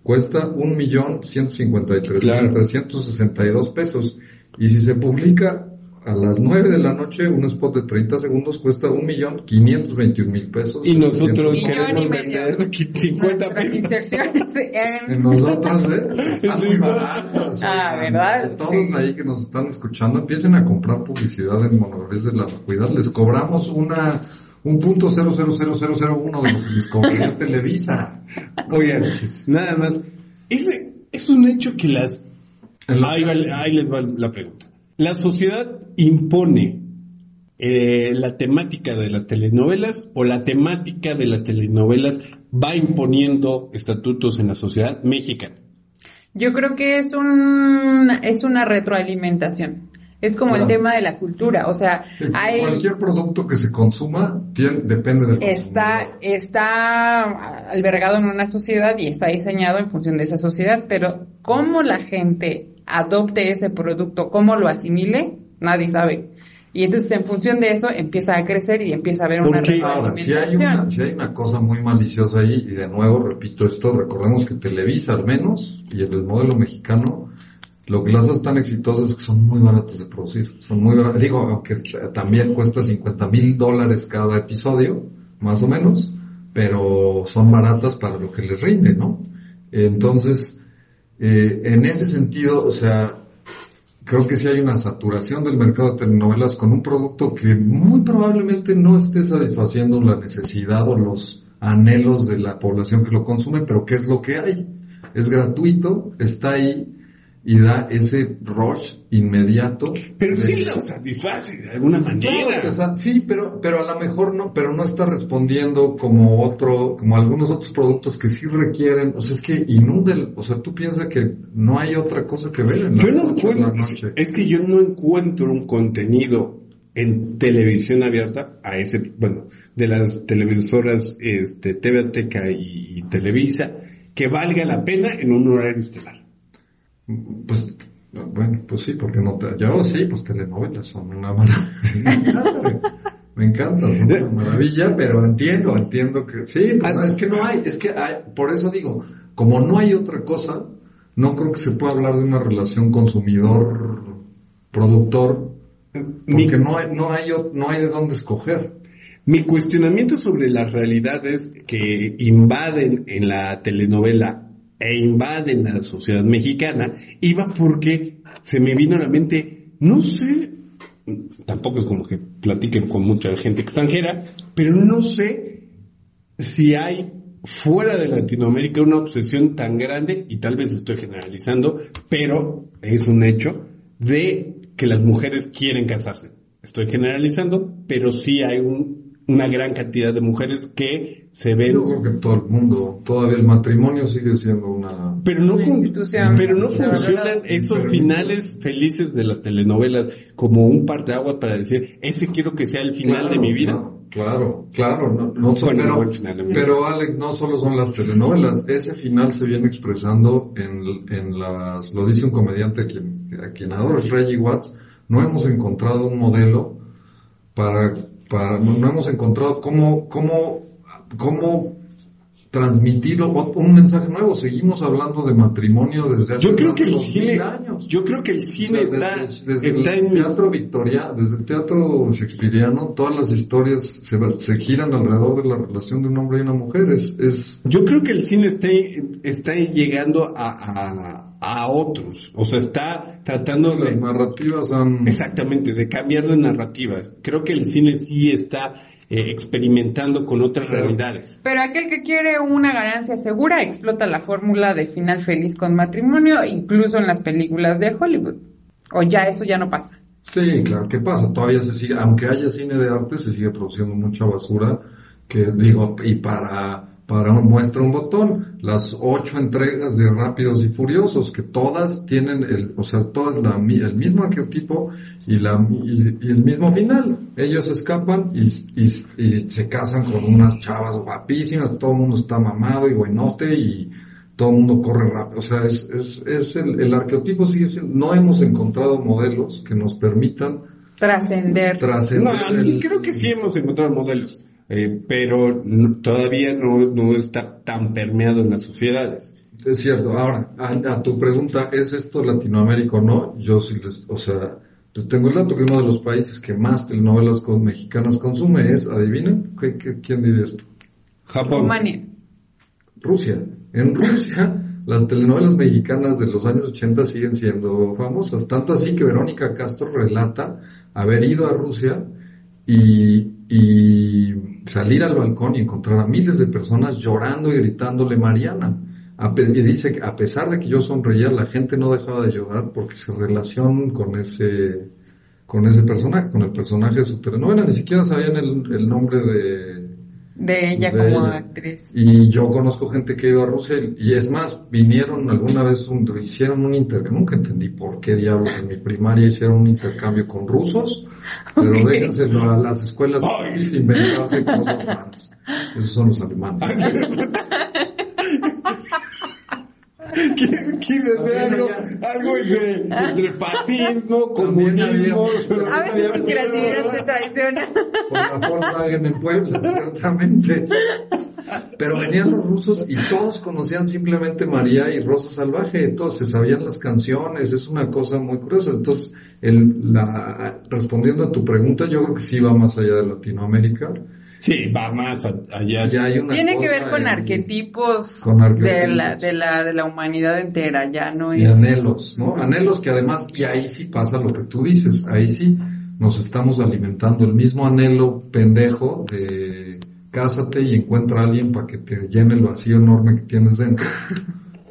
cuesta un millón ciento cincuenta y tres Claro. mil trescientos sesenta y dos pesos. Y si se publica a las 9 de la noche, un spot de 30 segundos cuesta un millón quinientos veintiún mil pesos. Y nosotros queremos vender 50 Nuestras pesos. inserciones En en... nosotras, ¿eh? (laughs) Están muy baratas. Ah. ¿verdad? Todos Sí. ahí que nos están escuchando, empiecen a comprar publicidad en Monogres de la Vacuidad. Les cobramos una, un punto cero cero cero cero cero uno de lo que les cobraría (laughs) Televisa. Oigan, nada más. Es, es un hecho que las... Va- ahí les va la pregunta. La sociedad impone eh, la temática de las telenovelas o la temática de las telenovelas va imponiendo estatutos en la sociedad mexicana. Yo creo que es un es una retroalimentación. Es como el tema de la cultura, o sea, hay Cualquier producto que se consuma tiene- depende del está consumidor. está albergado en una sociedad y está diseñado en función de esa sociedad, pero cómo la gente adopte ese producto, cómo lo asimile, nadie sabe. Y entonces en función de eso empieza a crecer y empieza a haber una Porque Ahora, si hay, una, si hay una cosa muy maliciosa ahí, y de nuevo repito esto, recordemos que Televisa al menos, y en el modelo mexicano, lo que las hace tan exitosas es que son muy baratas de producir. Son muy baratas, digo, aunque también cuesta 50 mil dólares cada episodio, más o menos, pero son baratas para lo que les rinde, ¿no? Entonces, eh, en ese sentido, o sea, creo que sí hay una saturación del mercado de telenovelas con un producto que muy probablemente no esté satisfaciendo la necesidad o los anhelos de la población que lo consume, pero ¿qué es lo que hay? Es gratuito, está ahí y da ese rush inmediato. Pero de- sí lo satisface de alguna manera. sí, pero, pero a lo mejor no, pero no está respondiendo como otro, como algunos otros productos que sí requieren, o sea, es que inunda el- o sea, tú piensas que no hay otra cosa que ver en la, Yo no la encuentro, noche. es que yo no encuentro un contenido en televisión abierta, a ese, bueno, de las televisoras, este, TV Azteca y, y Televisa, que valga la pena en un horario estelar. Pues, bueno, pues sí, porque no te, yo sí, pues telenovelas son una maravilla. (laughs) Me encanta, me encanta, son una maravilla, pero entiendo, entiendo que, sí, pues, no, es que no hay, es que hay, por eso digo, como no hay otra cosa, no creo que se pueda hablar de una relación consumidor-productor, Mi, porque no hay, no hay, no hay de dónde escoger. mi cuestionamiento sobre las realidades que invaden en la telenovela e invaden la sociedad mexicana iba porque se me vino a la mente, no sé, tampoco es como que platiquen con mucha gente extranjera, pero no sé si hay fuera de Latinoamérica una obsesión tan grande, y tal vez estoy generalizando, pero es un hecho, de que las mujeres quieren casarse. Estoy generalizando, pero sí hay un- una gran cantidad de mujeres que se ven Yo creo que en todo el mundo, todavía el matrimonio sigue siendo una, pero no, Una pero no De funcionan esos Pero- finales felices de las telenovelas como un parteaguas para decir, ese quiero que sea el final Claro, de mi vida. claro. Claro, claro, no, no son- Bueno, pero Alex, no solo son las telenovelas, ese final se viene expresando en, en las, lo dice un comediante a quien, a quien adoro, es Reggie Watts, no hemos encontrado un modelo para, para, no hemos encontrado cómo, cómo, cómo transmitir un mensaje nuevo, seguimos hablando de matrimonio desde hace Yo creo que el cine, años. yo creo que el cine O sea, está, desde, está el en teatro victoriano, desde el teatro shakespeariano, todas las historias se, se giran alrededor de la relación de un hombre y una mujer. Es, es Yo creo que el cine está, está llegando a, a, a otros, o sea, está tratando las de, narrativas han exactamente, de cambiar de narrativas. Creo que el cine sí está eh, experimentando con otras Pero- realidades. Pero aquel que quiere una ganancia segura explota la fórmula de final feliz con matrimonio, incluso en las películas de Hollywood. O ya eso ya no pasa. Sí, claro, ¿qué pasa? Todavía se sigue, aunque haya cine de arte, se sigue produciendo mucha basura que digo, y para, para un- muestra un botón, las ocho entregas de Rápidos y Furiosos, que todas tienen el, o sea, todas la, mi- el mismo arquetipo y la, y, y el mismo final. Ellos escapan y, y, y se casan con unas chavas guapísimas, todo el mundo está mamado y buenote y, todo el mundo corre rápido. O sea, es, es, es el, el arquetipo sigue siendo, no hemos encontrado modelos que nos permitan Trascender. trascender. No, el- creo que sí hemos encontrado modelos, eh, pero no- todavía no, no está tan permeado en las sociedades. Es cierto. Ahora, a, a tu pregunta, ¿es esto Latinoamérica o no? Yo sí les, o sea, les tengo el dato que uno de los países que más telenovelas con, mexicanas consume es, adivinen, ¿Qué- qué- ¿quién diría esto? Japón. Rumania. Rusia. En Rusia, las telenovelas mexicanas de los años 80 siguen siendo famosas. Tanto así que Verónica Castro relata haber ido a Rusia y, y salir al balcón y encontrar a miles de personas llorando y gritándole Mariana. Y dice que a pesar de que yo sonreía, la gente no dejaba de llorar porque se relacionan con ese, con ese personaje, con el personaje de su telenovela. Ni siquiera sabían el, el nombre de, De ella De como ella. actriz. y yo conozco gente que ha ido a Rusia y es más, vinieron alguna vez, un- hicieron un intercambio, nunca entendí por qué diablos en mi primaria hicieron un intercambio con rusos, pero Ok. déjenselo a las escuelas y inventarse cosas raras. Esos son los alemanes. (laughs) (laughs) ¿Quién quiere hacer También algo, algo entre, entre (laughs) fascismo, comunismo? A veces mi creatividad se traiciona. (laughs) Por la Volkswagen en Puebla, ciertamente. Pero venían los rusos y todos conocían simplemente María y Rosa Salvaje, todos se sabían las canciones, es una cosa muy curiosa. Entonces, el, la, respondiendo a tu pregunta, yo creo que sí va más allá de Latinoamérica. Sí, va más allá. Y hay una Tiene que ver con en- arquetipos, Con arquetipos. De, la, de, la, de la humanidad entera, ya no Y es... anhelos, ¿no? Anhelos que además, y ahí sí pasa lo que tú dices, ahí sí nos estamos alimentando el mismo anhelo pendejo de cásate y encuentra a alguien para que te llene el vacío enorme que tienes dentro.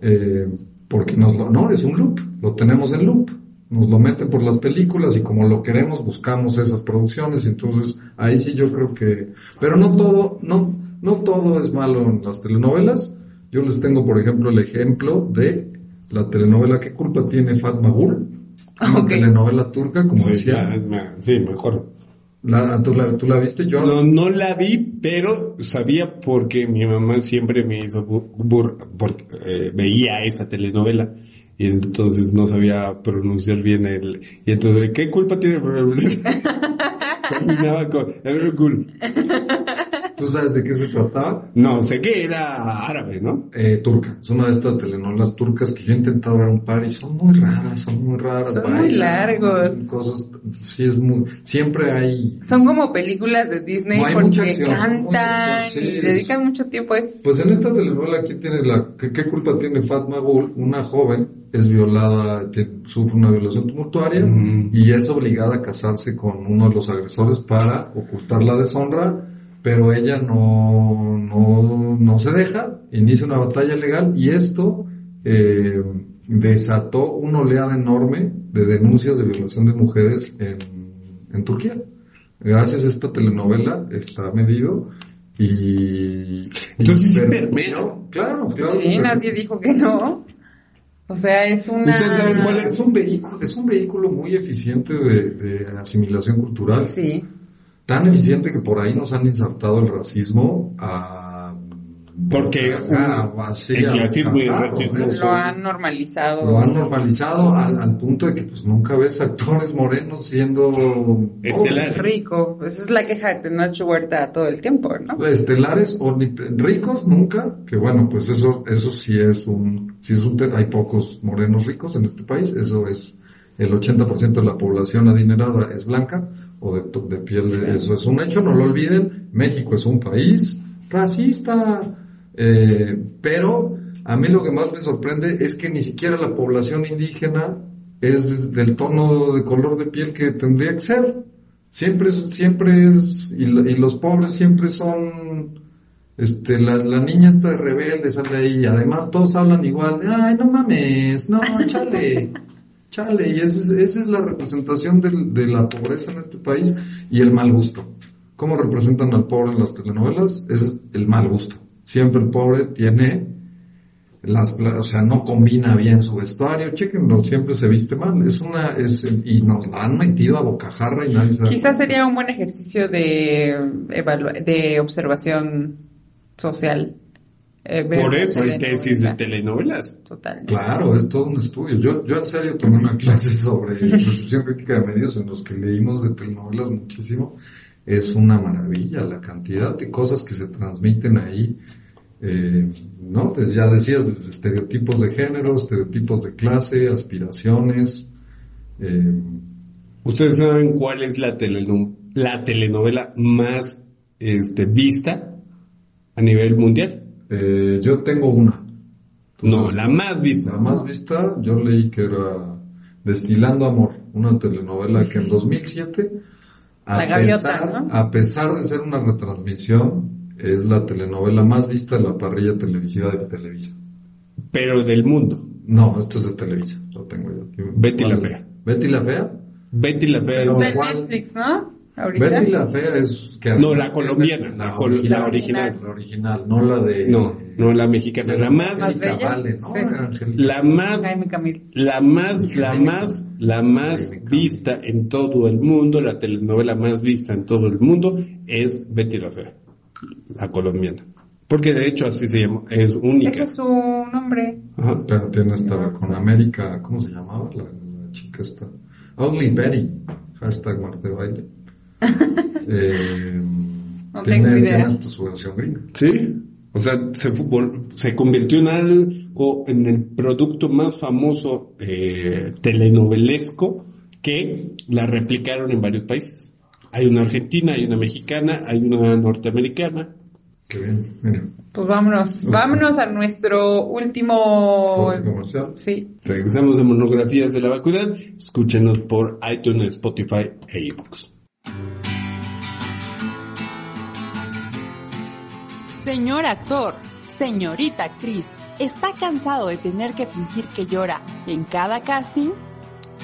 Eh, porque nos lo, no, es un loop, lo tenemos en loop. Nos lo meten por las películas y como lo queremos buscamos esas producciones entonces ahí sí yo creo que, pero no todo, no, no todo es malo en las telenovelas. Yo les tengo por ejemplo el ejemplo de la telenovela ¿Qué culpa tiene Fatma Gul? Una Ok. telenovela turca, como Sí, decía. sí, me acuerdo. La, ¿tú, la, ¿Tú la viste? Yo No, no la vi, pero sabía porque mi mamá siempre me hizo bu- bur- porque eh, veía esa telenovela y entonces no sabía pronunciar bien el y entonces ¿qué culpa tiene? (laughs) Terminaba con Ergul. ¿Tú sabes de qué se trataba? No, sé que era árabe, ¿no? Eh, turca. Es una de estas telenovelas turcas que yo he intentado ver un par y son muy raras, son muy raras. Son muy largos. Cosas, sí es muy, siempre hay, Son como películas de Disney No, porque acción, cantan acción, sí, y es- dedican mucho tiempo a eso. pues en esta telenovela aquí tiene la, ¿qué, qué culpa tiene Fatma Gul? Una joven es violada, que sufre una violación tumultuaria Mm. y es obligada a casarse con uno de los agresores para ocultar la deshonra, pero ella no, no, no se deja, inicia una batalla legal y esto eh, desató una oleada enorme de denuncias de violación de mujeres en, en Turquía. Gracias a esta telenovela está medido y... Entonces, y- pero-. Claro, claro. Sí, pero- nadie dijo que no. O sea, es ¿Ustedes saben cuál una... es un vehículo, es un vehículo muy eficiente de, de asimilación cultural. Sí. tan eficiente que por ahí nos han insertado el racismo a porque. Lo han normalizado. Lo han normalizado al, al punto de que pues nunca ves actores morenos siendo Estelares. Rico. Esa es la queja de Tenoch Huerta todo el tiempo, ¿no? estelares o ni- ricos nunca, que bueno, pues eso eso sí es un sí es un te- hay pocos morenos ricos en este país, eso es el 80% de la población adinerada es blanca o de, de piel de eso es un hecho, no lo olviden, México es un país racista, eh, pero a mí lo que más me sorprende es que ni siquiera la población indígena es de- del tono de color de piel que tendría que ser. Siempre siempre es, y, y los pobres siempre son, este, la, la niña está de rebelde, sale ahí, además todos hablan igual, de, ay, no mames, no, chale, (laughs) chale, y esa es, esa es la representación del- de la pobreza en este país y el mal gusto. ¿Cómo representan al pobre en las telenovelas? Es el mal gusto. Siempre el pobre tiene las, pla- o sea, no combina bien su vestuario, chequenlo, siempre se viste mal. Es una, es, y nos la han metido a bocajarra y nadie sabe. Quizás sería un buen ejercicio de, de observación social. eh, Por eso hay tesis de telenovelas. Total. Claro, es todo un estudio. Yo, yo en serio tomé una (laughs) clase sobre (laughs) recepción crítica de medios en los que leímos de telenovelas muchísimo. Es una maravilla la cantidad de cosas que se transmiten ahí. Eh, ¿no? Pues ya decías, desde estereotipos de género, estereotipos de clase, aspiraciones. Eh, ¿Ustedes saben cuál es la, teleno- la telenovela más este, vista a nivel mundial? eh, yo tengo una. ¿Tú No, la más vista. La más vista, yo leí que era Destilando Amor, una telenovela que en 2007, a, La Gaviota, pesar, ¿no? a pesar de ser una retransmisión, es la telenovela más vista de la parrilla televisiva de Televisa. Pero del mundo. No, esto es de Televisa, lo tengo yo. aquí. Betty la. Fea. Betty la Fea. Betty la Fea es... ¿cuál? Netflix, ¿no? Ahorita. Betty la Fea es... Que No, la colombiana, la col- la original. La original, no la de... No, no la mexicana. La más, Más bella. Vale, ¿no? Sí. La más. La más, la más, la más vista en todo el mundo, la telenovela más vista en todo el mundo es Betty la Fea, la colombiana. Porque de hecho así se llama, es única. Ese es su nombre. Ajá. Pero tiene esta con América, ¿cómo se llamaba la, la chica esta? Ugly Betty, hashtag Marte Baile. (laughs) eh, No tiene, tengo idea. tiene hasta su versión gringa. Sí. O sea, se, fútbol, se convirtió en algo, en el producto más famoso eh, telenovelesco que la replicaron en varios países. Hay una argentina, hay una mexicana, hay una norteamericana. Qué bien, mira, Pues vámonos, vámonos a nuestro último... comercial. Sí. Regresamos de monografías de la vacuidad. Escúchenos por iTunes, Spotify e iVoox. Señor actor, señorita actriz, ¿está cansado de tener que fingir que llora en cada casting?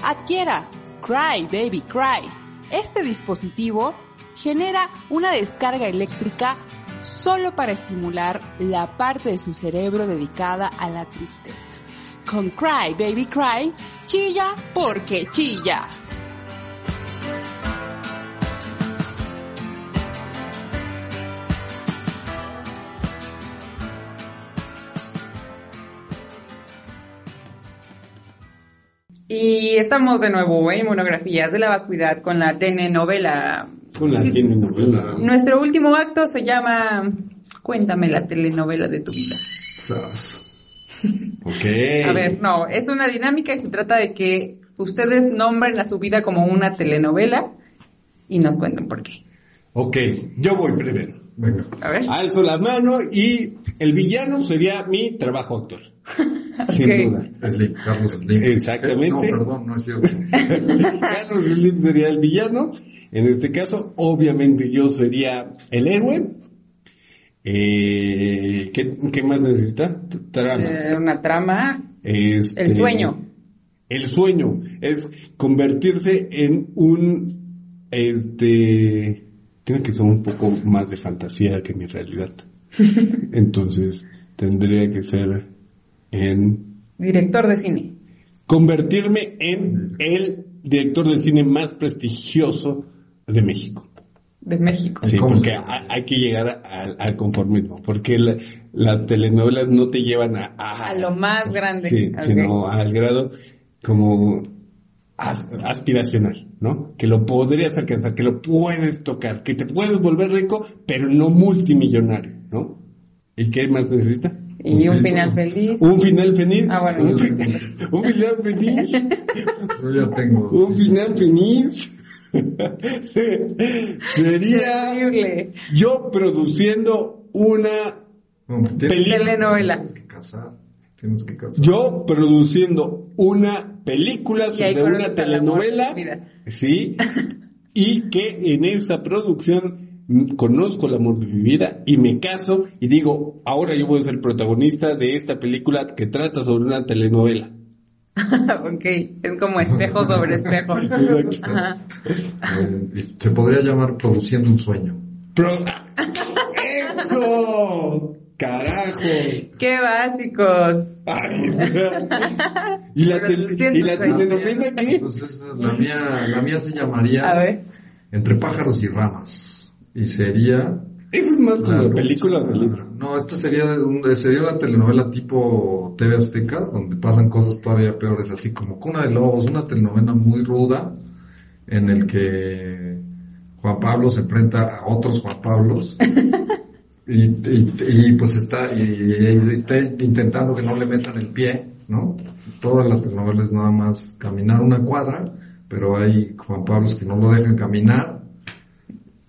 Adquiera Cry Baby Cry. Este dispositivo genera una descarga eléctrica solo para estimular la parte de su cerebro dedicada a la tristeza. Con Cry Baby Cry, chilla porque chilla. Y estamos de nuevo en monografías de la vacuidad con la telenovela. Con la Sí. telenovela. Nuestro último acto se llama Cuéntame la telenovela de tu vida. Ok. (laughs) A ver, no, es una dinámica y se trata de que ustedes nombren a su vida como una telenovela y nos cuenten por qué. Ok, yo voy primero. A ver. Alzo la mano y el villano sería mi trabajo actor. Sin duda. Slim, Carlos Slim. Exactamente. Eh, No, perdón, no es cierto. (laughs) Carlos Slim sería el villano. En este caso, obviamente yo sería el héroe. Eh, ¿qué, qué más necesita? Trama. Eh, una trama. Este, El sueño. El sueño es convertirse en un, este, tiene que ser un poco más de fantasía que mi realidad. (laughs) Entonces, tendría que ser en Director de cine. convertirme en el director de cine más prestigioso de México. de México. Sí, ¿Cómo porque hay que llegar al, al conformismo, porque la- las telenovelas no te llevan a, a, A lo más grande. Sí, Ok. sino al grado como as- aspiracional, ¿no? Que lo podrías alcanzar, que lo puedes tocar, que te puedes volver rico, pero no multimillonario, ¿no? ¿Y qué más necesita? Y Un final feliz. Un final feliz. Ah, bueno, (laughs) un, final feliz. Yo ya tengo. un final feliz. Sería Terrible. yo produciendo una No, pues. Telenovela. Tienes que casar. Tienes que casar. Yo produciendo una película Y ahí sobre una amor de telenovela, sí, (laughs) y que en esa producción conozco el amor de mi vida y me caso y digo, ahora yo voy a ser protagonista de esta película que trata sobre una telenovela. (laughs) ok, es como espejo sobre espejo. (laughs) Ajá. Eh, se podría llamar produciendo un sueño. Pro- ¡Eso! ¡Carajo! ¡Qué básicos! Ay, (laughs) ¿Y la, ¿Y la telenovela qué? Pues esa, la mía, la mía se llamaría A ver. Entre pájaros y ramas. Y sería Eso es más como película o libro. No, esta sería, de un- sería una telenovela tipo TV Azteca, donde pasan cosas todavía peores, así como Cuna de Lobos, una telenovela muy ruda, en el que Juan Pablo se enfrenta a otros Juan Pablos, (laughs) y, y- y, pues está, y, está intentando que no le metan el pie, ¿no? Toda la telenovela es nada más caminar una cuadra, pero hay Juan Pablos que no lo dejan caminar,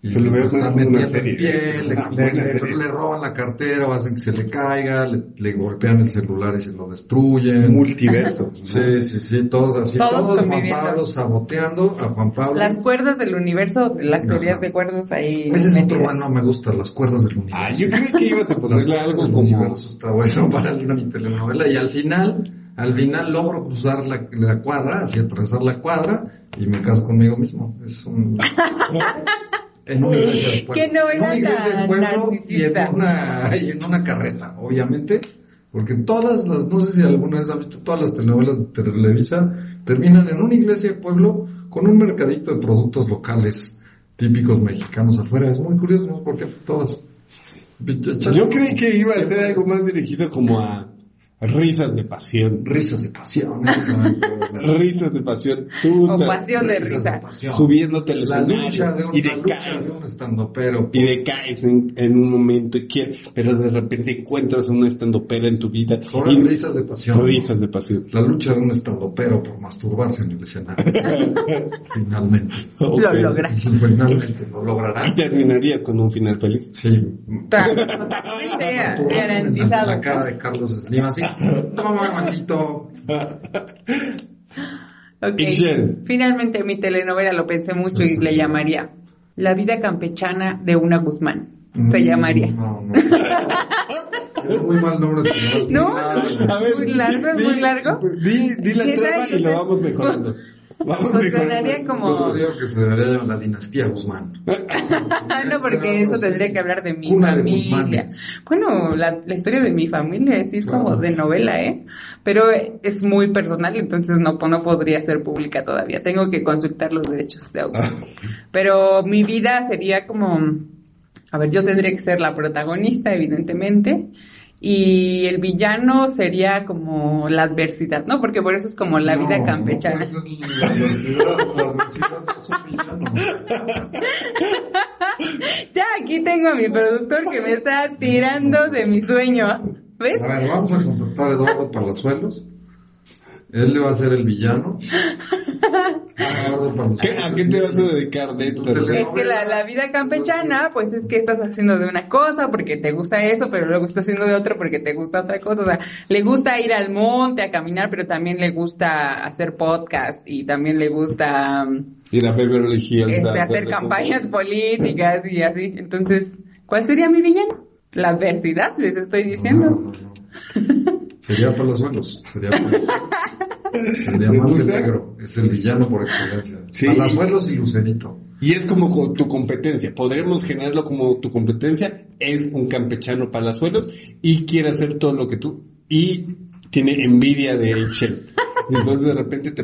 y Se lo veo le como una metiendo el serie. pie, le, Una le- le- serie. le roban la cartera o hacen que se le caiga, le, le golpean el celular y se lo destruyen. Multiverso. ¿no? (laughs) Sí, sí, sí, todos así, Todos todos, Juan. Pablo saboteando a Juan Pablo. Las cuerdas del universo, las teorías de cuerdas ahí. Ese es otro bueno, me gusta, las cuerdas del universo. Ah, yo creí que ibas a (laughs) las ponerle cuerdas algo del como... universo está bueno (laughs) para mi telenovela y al final, al final logro cruzar la, la cuadra, así atravesar la cuadra y me caso conmigo mismo. Es un... En una iglesia de pueblo. En una iglesia de tan pueblo y en una, y en una carreta, obviamente. Porque todas las, no sé si alguna vez han visto, todas las telenovelas de Televisa terminan en una iglesia de pueblo con un mercadito de productos locales típicos mexicanos afuera. Es muy curioso, ¿no? Porque todas. Yo creí que iba a ser algo más dirigido como a risas de pasión. Risas de pasión. (laughs) Risas de pasión. Tú O pasión de risa. pasión. subiéndote al La lucha escenario de un, y de un estandopero. Y decaes en, en un momento y quieres, pero de repente encuentras una estandopera en tu vida. Ahora y risas de pasión. Risas de pasión. La lucha de un estandopero por masturbarse en el escenario. (laughs) Finalmente. Ok. Lo logra. Finalmente lo logrará. Y terminarías con un final feliz. Sí. Totalmente garantizado. La cara de Carlos Slim así. Toma, maldito. Ok. Ixchel. Finalmente mi telenovela lo pensé mucho y le llamaría La vida campechana de una Guzmán. Se llamaría. Mm, No, no. (laughs) Es muy mal nombre. pero es muy ¿No? largo. A ver, Muy largo, es muy largo. Di, di la ¿Qué trama y lo vamos mejorando. Vamos Pues sonaría Yo como... digo que llamar la dinastía Guzmán. (laughs) no, porque eso tendría que hablar de mi de familia. Guzmanes. bueno, la, la historia de mi familia sí es como Claro. de novela, ¿eh? Pero es muy personal, entonces no, no podría ser pública todavía. Tengo que consultar los derechos de autor. Pero mi vida sería como... A ver, yo tendría que ser la protagonista, evidentemente. Y el villano sería como la adversidad, ¿no? Porque por eso es como la vida campechana. no, es la adversidad, la adversidad es un villano. (laughs) Ya aquí tengo a mi productor que me está tirando de mi sueño. ¿Ves? A ver, vamos a contratar a Eduardo Palazuelos. Él le va a ser el villano. (laughs) Eduardo Palazuelos. ¿Qué- ¿A qué te vas a dedicar de Es que la, la vida campechana, pues es que estás haciendo de una cosa porque te gusta eso, pero luego estás haciendo de otra porque te gusta otra cosa. O sea, le gusta ir al monte a caminar, pero también le gusta hacer podcast y también le gusta um, Ir a Beverly Hills. este, hacer campañas políticas y así. Entonces, ¿cuál sería mi villano? La adversidad, les estoy diciendo. no, no. Sería Palazuelos. Sería Palazuelos. Sería ¿Me más que gusta? negro. Es el villano por excelencia. Sí. Palazuelos y Lucerito. Y es como co- tu competencia. Podremos generarlo como tu competencia. Es un campechano palazuelos y quiere hacer todo lo que tú. Y tiene envidia de Shell. (laughs) Entonces de repente te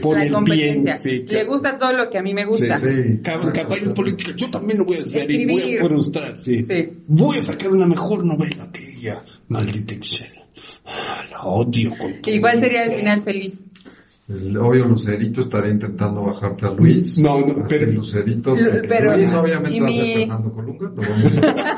pone La el competencia. bien. Sí, Le gusta todo lo que a mí me gusta. Sí. Campañas políticas, yo también lo voy a hacer y voy Escribir. a frustrar, sí. Sí. Voy a sacar una mejor novela que ella, maldita Excel. Ah, La odio con todo ¿Y cuál sería el final feliz? El obvio Lucerito estaría intentando bajarte a Luis. No, no, pero- Lucerito, Lu- pero- Luis obviamente va a ser Fernando Colunga. lo vamos a-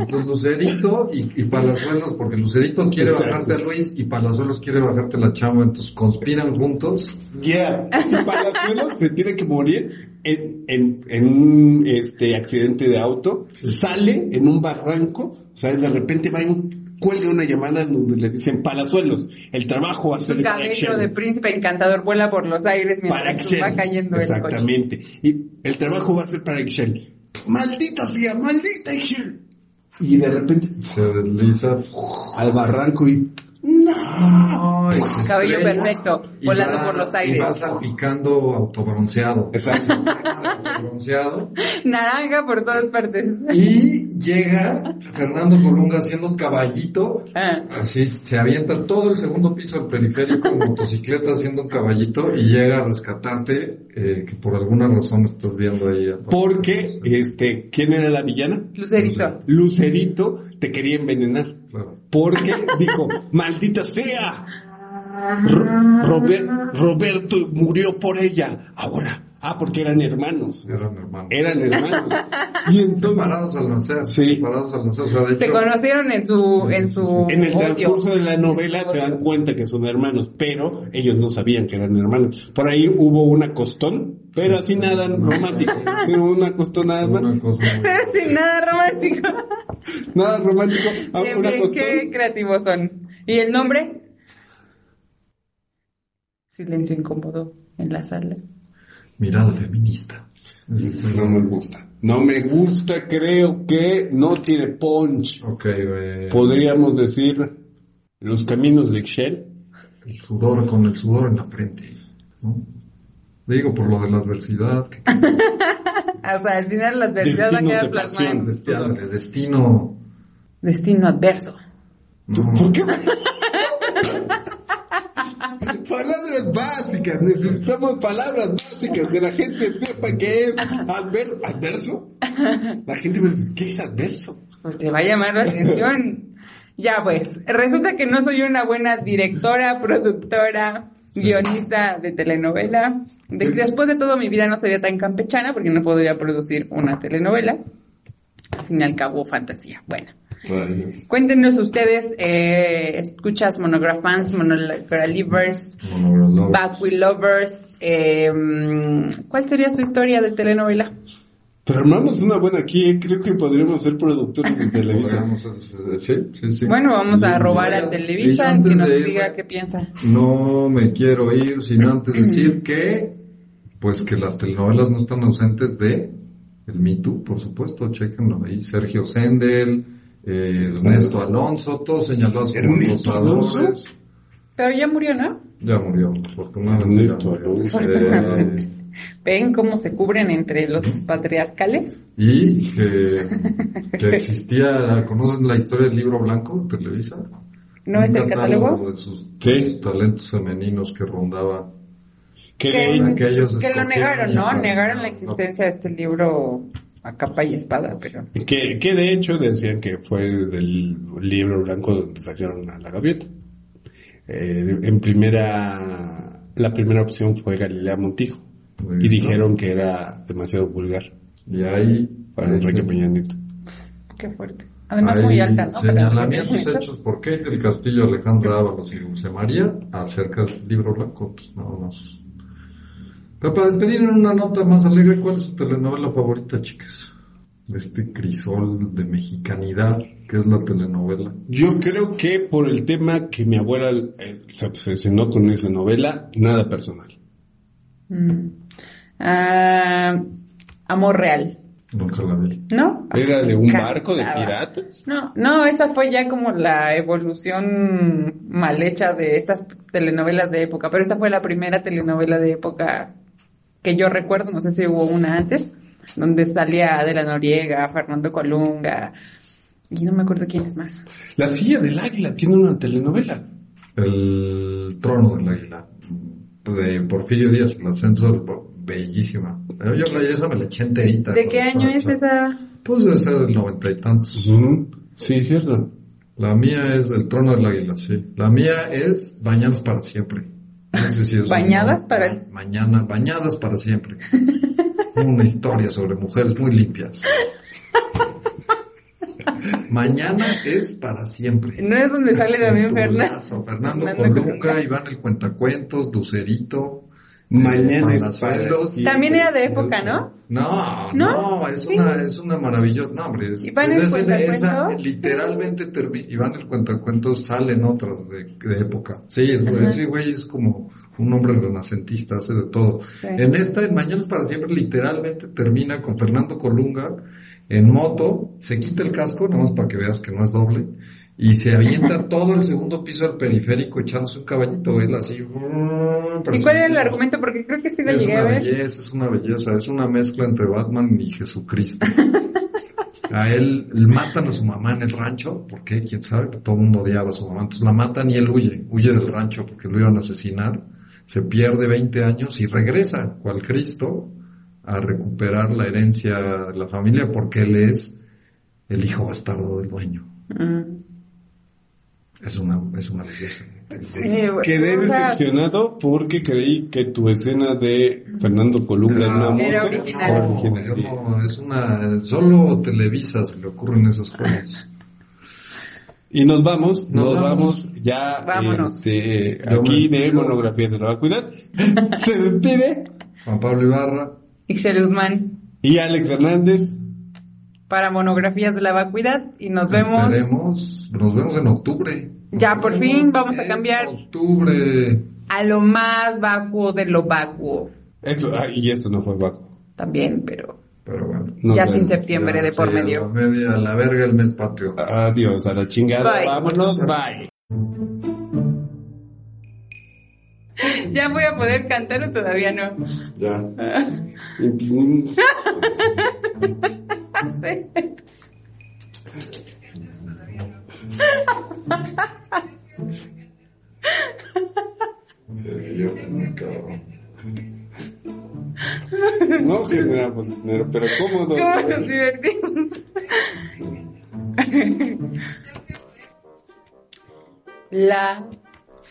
Entonces Lucerito y, y Palazuelos, porque Lucerito quiere Exacto. bajarte a Luis y Palazuelos quiere bajarte la chamba, entonces conspiran juntos. Ya, y Palazuelos se tiene que morir en, en, en un este, accidente de auto, sale en un barranco, o sea, de repente va un- cuelga una llamada en donde le dicen Palazuelos, el trabajo va a ser Su para cabello de príncipe encantador vuela por los aires para mientras va cayendo el coche. Exactamente. Y el trabajo va a ser para Excel. Maldita sea, maldita Excel. Y de repente Se desliza. al barranco y ¡No! Se Cabello estrella perfecto, y volando va- por los Y aires. va salpicando autobronceado. Exacto. Autobronceado. Naranja por todas partes. Y llega Fernando Colunga haciendo caballito. Ah. Así se avienta todo el segundo piso del periférico en motocicleta haciendo un caballito y llega a rescatarte, eh, que por alguna razón estás viendo ahí. Porque, este, ¿quién era la villana? Lucerito. Lucerito te quería envenenar. Claro. Porque dijo, maldita sea. Ro- Robert- Roberto murió por ella. Ahora. Ah, porque eran hermanos. Eran hermanos. Eran hermanos. (laughs) Y entonces, Separados al nacer. Sí. Separados al nacer. O sea, de Se hecho, conocieron en su, Sí, en sí, su en el odio. transcurso de la novela se dan cuenta que son hermanos, pero ellos no sabían que eran hermanos. Por ahí hubo una costón, pero así nada romántico. una costón nada más. una cosa muy- Pero sin nada romántico. (laughs) Nada romántico. ah, Bien, Una bien, qué creativos son. ¿Y el nombre? Silencio incómodo en la sala. Mirada feminista. No me gusta. No me gusta, creo que no tiene punch. Ok, güey. Podríamos decir los caminos de Excel. El sudor con el sudor en la frente. ¿no? Digo, por lo de la adversidad. Que, (laughs) O sea, al final la adversidad va a quedar de plasmada en desti- tu ándale, destino. destino adverso. no. ¿Por qué? (laughs) palabras básicas, necesitamos palabras básicas, que la gente sepa qué es adver- adverso. La gente va a decir, ¿qué es adverso? Pues te va a llamar la atención. Ya pues, resulta que no soy una buena directora, productora, guionista de telenovela. De- después de todo mi vida no sería tan campechana porque no podría producir una telenovela. Al fin y al cabo, fantasía. Bueno. Cuéntenos ustedes, eh, escuchas Monograph Fans, Monograph Livers, Monograph. Back with Lovers, eh, ¿cuál sería su historia de telenovela? Pero armamos una buena aquí, ¿eh? creo que podríamos ser productores de (laughs) Televisa. Podríamos, Sí, sí, sí. Bueno, vamos a robar y- a y Televisa, antes que nos de irme, diga qué piensa. No me quiero ir sin antes decir que, pues que las telenovelas no están ausentes de el Me Too, por supuesto, chequenlo ahí. Sergio Sendel, eh, Ernesto Alonso, todos señalados como ¿Ernesto acosadores. Pero ya murió, ¿no? Ya murió, afortunadamente. ya Ernesto murió. Alonso. Eh, ¿Ven cómo se cubren entre los patriarcales? y que, que existía, ¿conocen la historia del libro blanco Televisa? ¿No Un es el catálogo? de sus, Sí. sus talentos femeninos que rondaba. Que Que, aquellos que lo negaron, ¿no? para- Negaron la existencia de este libro a capa y espada, pero... que, que de hecho decían que fue del libro blanco donde sacaron a la gaviota. Eh, en primera, la primera opción fue Galilea Montijo. Muy Y dijeron que era demasiado vulgar Y ahí para ahí Enrique Peña Nieto. Qué fuerte. Además hay muy alta, ¿no? Señalamientos Pero- hechos por Kate del Castillo, Alejandra Ábalos y Dulce María acerca del libro blanco, pues nada más. Pero para despedir en una nota más alegre, ¿cuál es su telenovela favorita, chicas? De este crisol de mexicanidad, que es la telenovela. Yo creo que por el tema que mi abuela eh, se obsesionó con esa novela, nada personal. Mm. Ah, amor real, Nunca la vi. ¿no? Era de un barco de piratas. No, no, esa fue ya como la evolución mal hecha de estas telenovelas de época, pero esta fue la primera telenovela de época que yo recuerdo, no sé si hubo una antes, donde salía Adela Noriega, Fernando Colunga, y no me acuerdo quién es más. La silla del águila tiene una telenovela. El trono del águila. De Porfirio Díaz, el ascenso, bellísima. Yo la esa me la eché enterita. ¿De qué año es esa? Pues debe ser del noventa y tantos. Ujú. Sí, cierto. La mía es el trono del águila, sí. La mía es bañadas para siempre. Es ¿Bañadas para- Mañana, bañadas para siempre. (laughs) Una historia sobre mujeres muy limpias. (laughs) (laughs) Mañana es para siempre. ¿No es donde sale también Fernando? Fernando Colunga. Iván el Cuentacuentos, Lucerito. Mañana eh, es Palazuelos. para siempre. También era de época, ¿no? No, ¿No? no, es Sí. una, es una maravillosa, no hombre, es, ¿Iván es- el es- Cuentacuentos? esa, literalmente Iván el Cuentacuentos salen otras de, de época. Sí, es, ese güey es como un hombre renacentista, hace de todo. Sí. En esta, en Mañanas para siempre, literalmente termina con Fernando Colunga en moto, se quita el casco, nada más para que veas que no es doble, y se avienta (laughs) todo el segundo piso del periférico echándose un caballito, él así. ¿Y cuál era el argumento? Porque creo que sí lo Es llegué a una ver. belleza, es una belleza, es una mezcla entre Batman y Jesucristo. (laughs) A él matan a su mamá en el rancho, ¿por qué? ¿Quién sabe? Todo el mundo odiaba a su mamá, entonces la matan y él huye, huye del rancho porque lo iban a asesinar, se pierde 20 años y regresa, cual Cristo, a recuperar la herencia de la familia porque él es el hijo bastardo del dueño. Mm. Es una, es una belleza. Sí. Quedé O sea, decepcionado porque creí que tu escena de Fernando Colunga en una moto Era original. era No, original. yo no, es una, solo Televisa se le ocurren esas cosas. Y nos vamos, nos, Nos vamos. vamos. ya Vámonos. este, aquí de despido. Monografías de la Vacuidad. (laughs) Se despide. Juan Pablo Ibarra, Ixchel Guzmán Y Alex Hernández. para monografías de la vacuidad y nos vemos. Esperemos, nos vemos en octubre. Ya, por fin, vamos a en cambiar. Octubre. a lo más vacuo de lo vacuo Esto- ah, y esto no fue Vaco. también, pero Pero bueno. Ya vemos. sin septiembre Ya, de por sí, a medio. la media, a la verga el mes patrio. Adiós, a la chingada. Bye. Vámonos, bye. ¿Ya voy a poder cantar o todavía no? Ya. (laughs) No generamos dinero, pero cómodo. ¿Cómo nos divertimos? (laughs) La...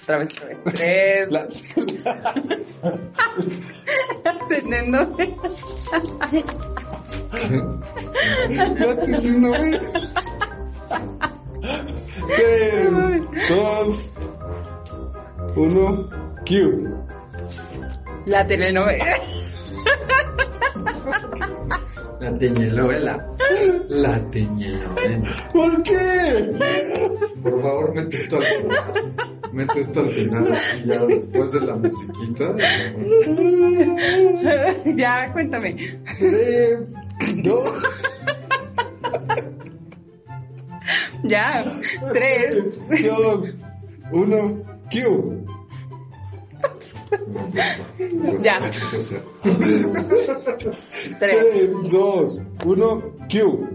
Otra vez, otra vez. Tres. La- Teniendo... Ya te diciendo, güey. Tres, dos, uno, Q. La telenovela. La teñelovela. La teñelovela. ¿Por qué? Por favor, mete esto al final. Mete esto al final, así ya después de la musiquita. (laughs) ya, cuéntame. Tres, dos, Ya. Tres. dos, uno, Q. No, pues, Ya. Tres. Tres, dos, uno, Q.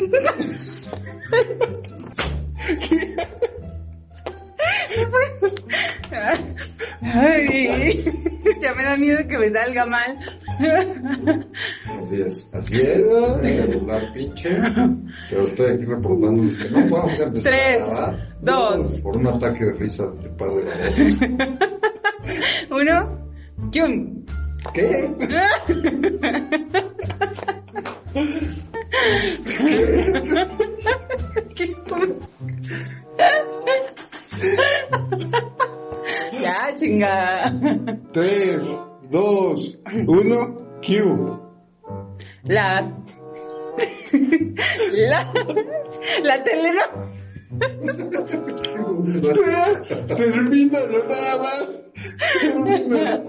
(laughs) (laughs) Ay, ya me da miedo que me salga mal. Así es, así es. El celular pinche. Pero estoy aquí reportándoles que no podemos empezar Tres, a dos. Por un ataque de risa de par de babosos. (laughs) Uno. ¡Yum! ¿Qué? (laughs) (laughs) ya, chingada. Tres, dos, uno, Q. La. la. La telenovela. Termina nada más. Termina.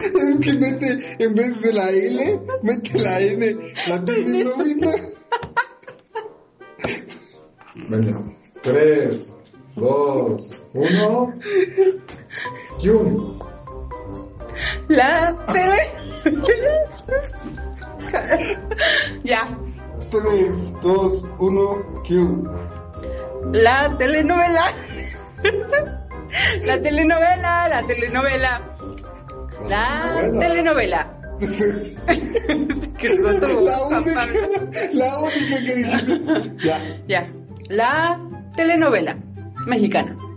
Es que mete, en vez de la L, mete la N. La telenovela. Bueno. 3, 2, 1. Kyun. La tele. ya. 3, 2, 1, Kyun. La telenovela. la telenovela, la telenovela. La telenovela. la única, la única que dijiste. Ya. Ya. La telenovela mexicana.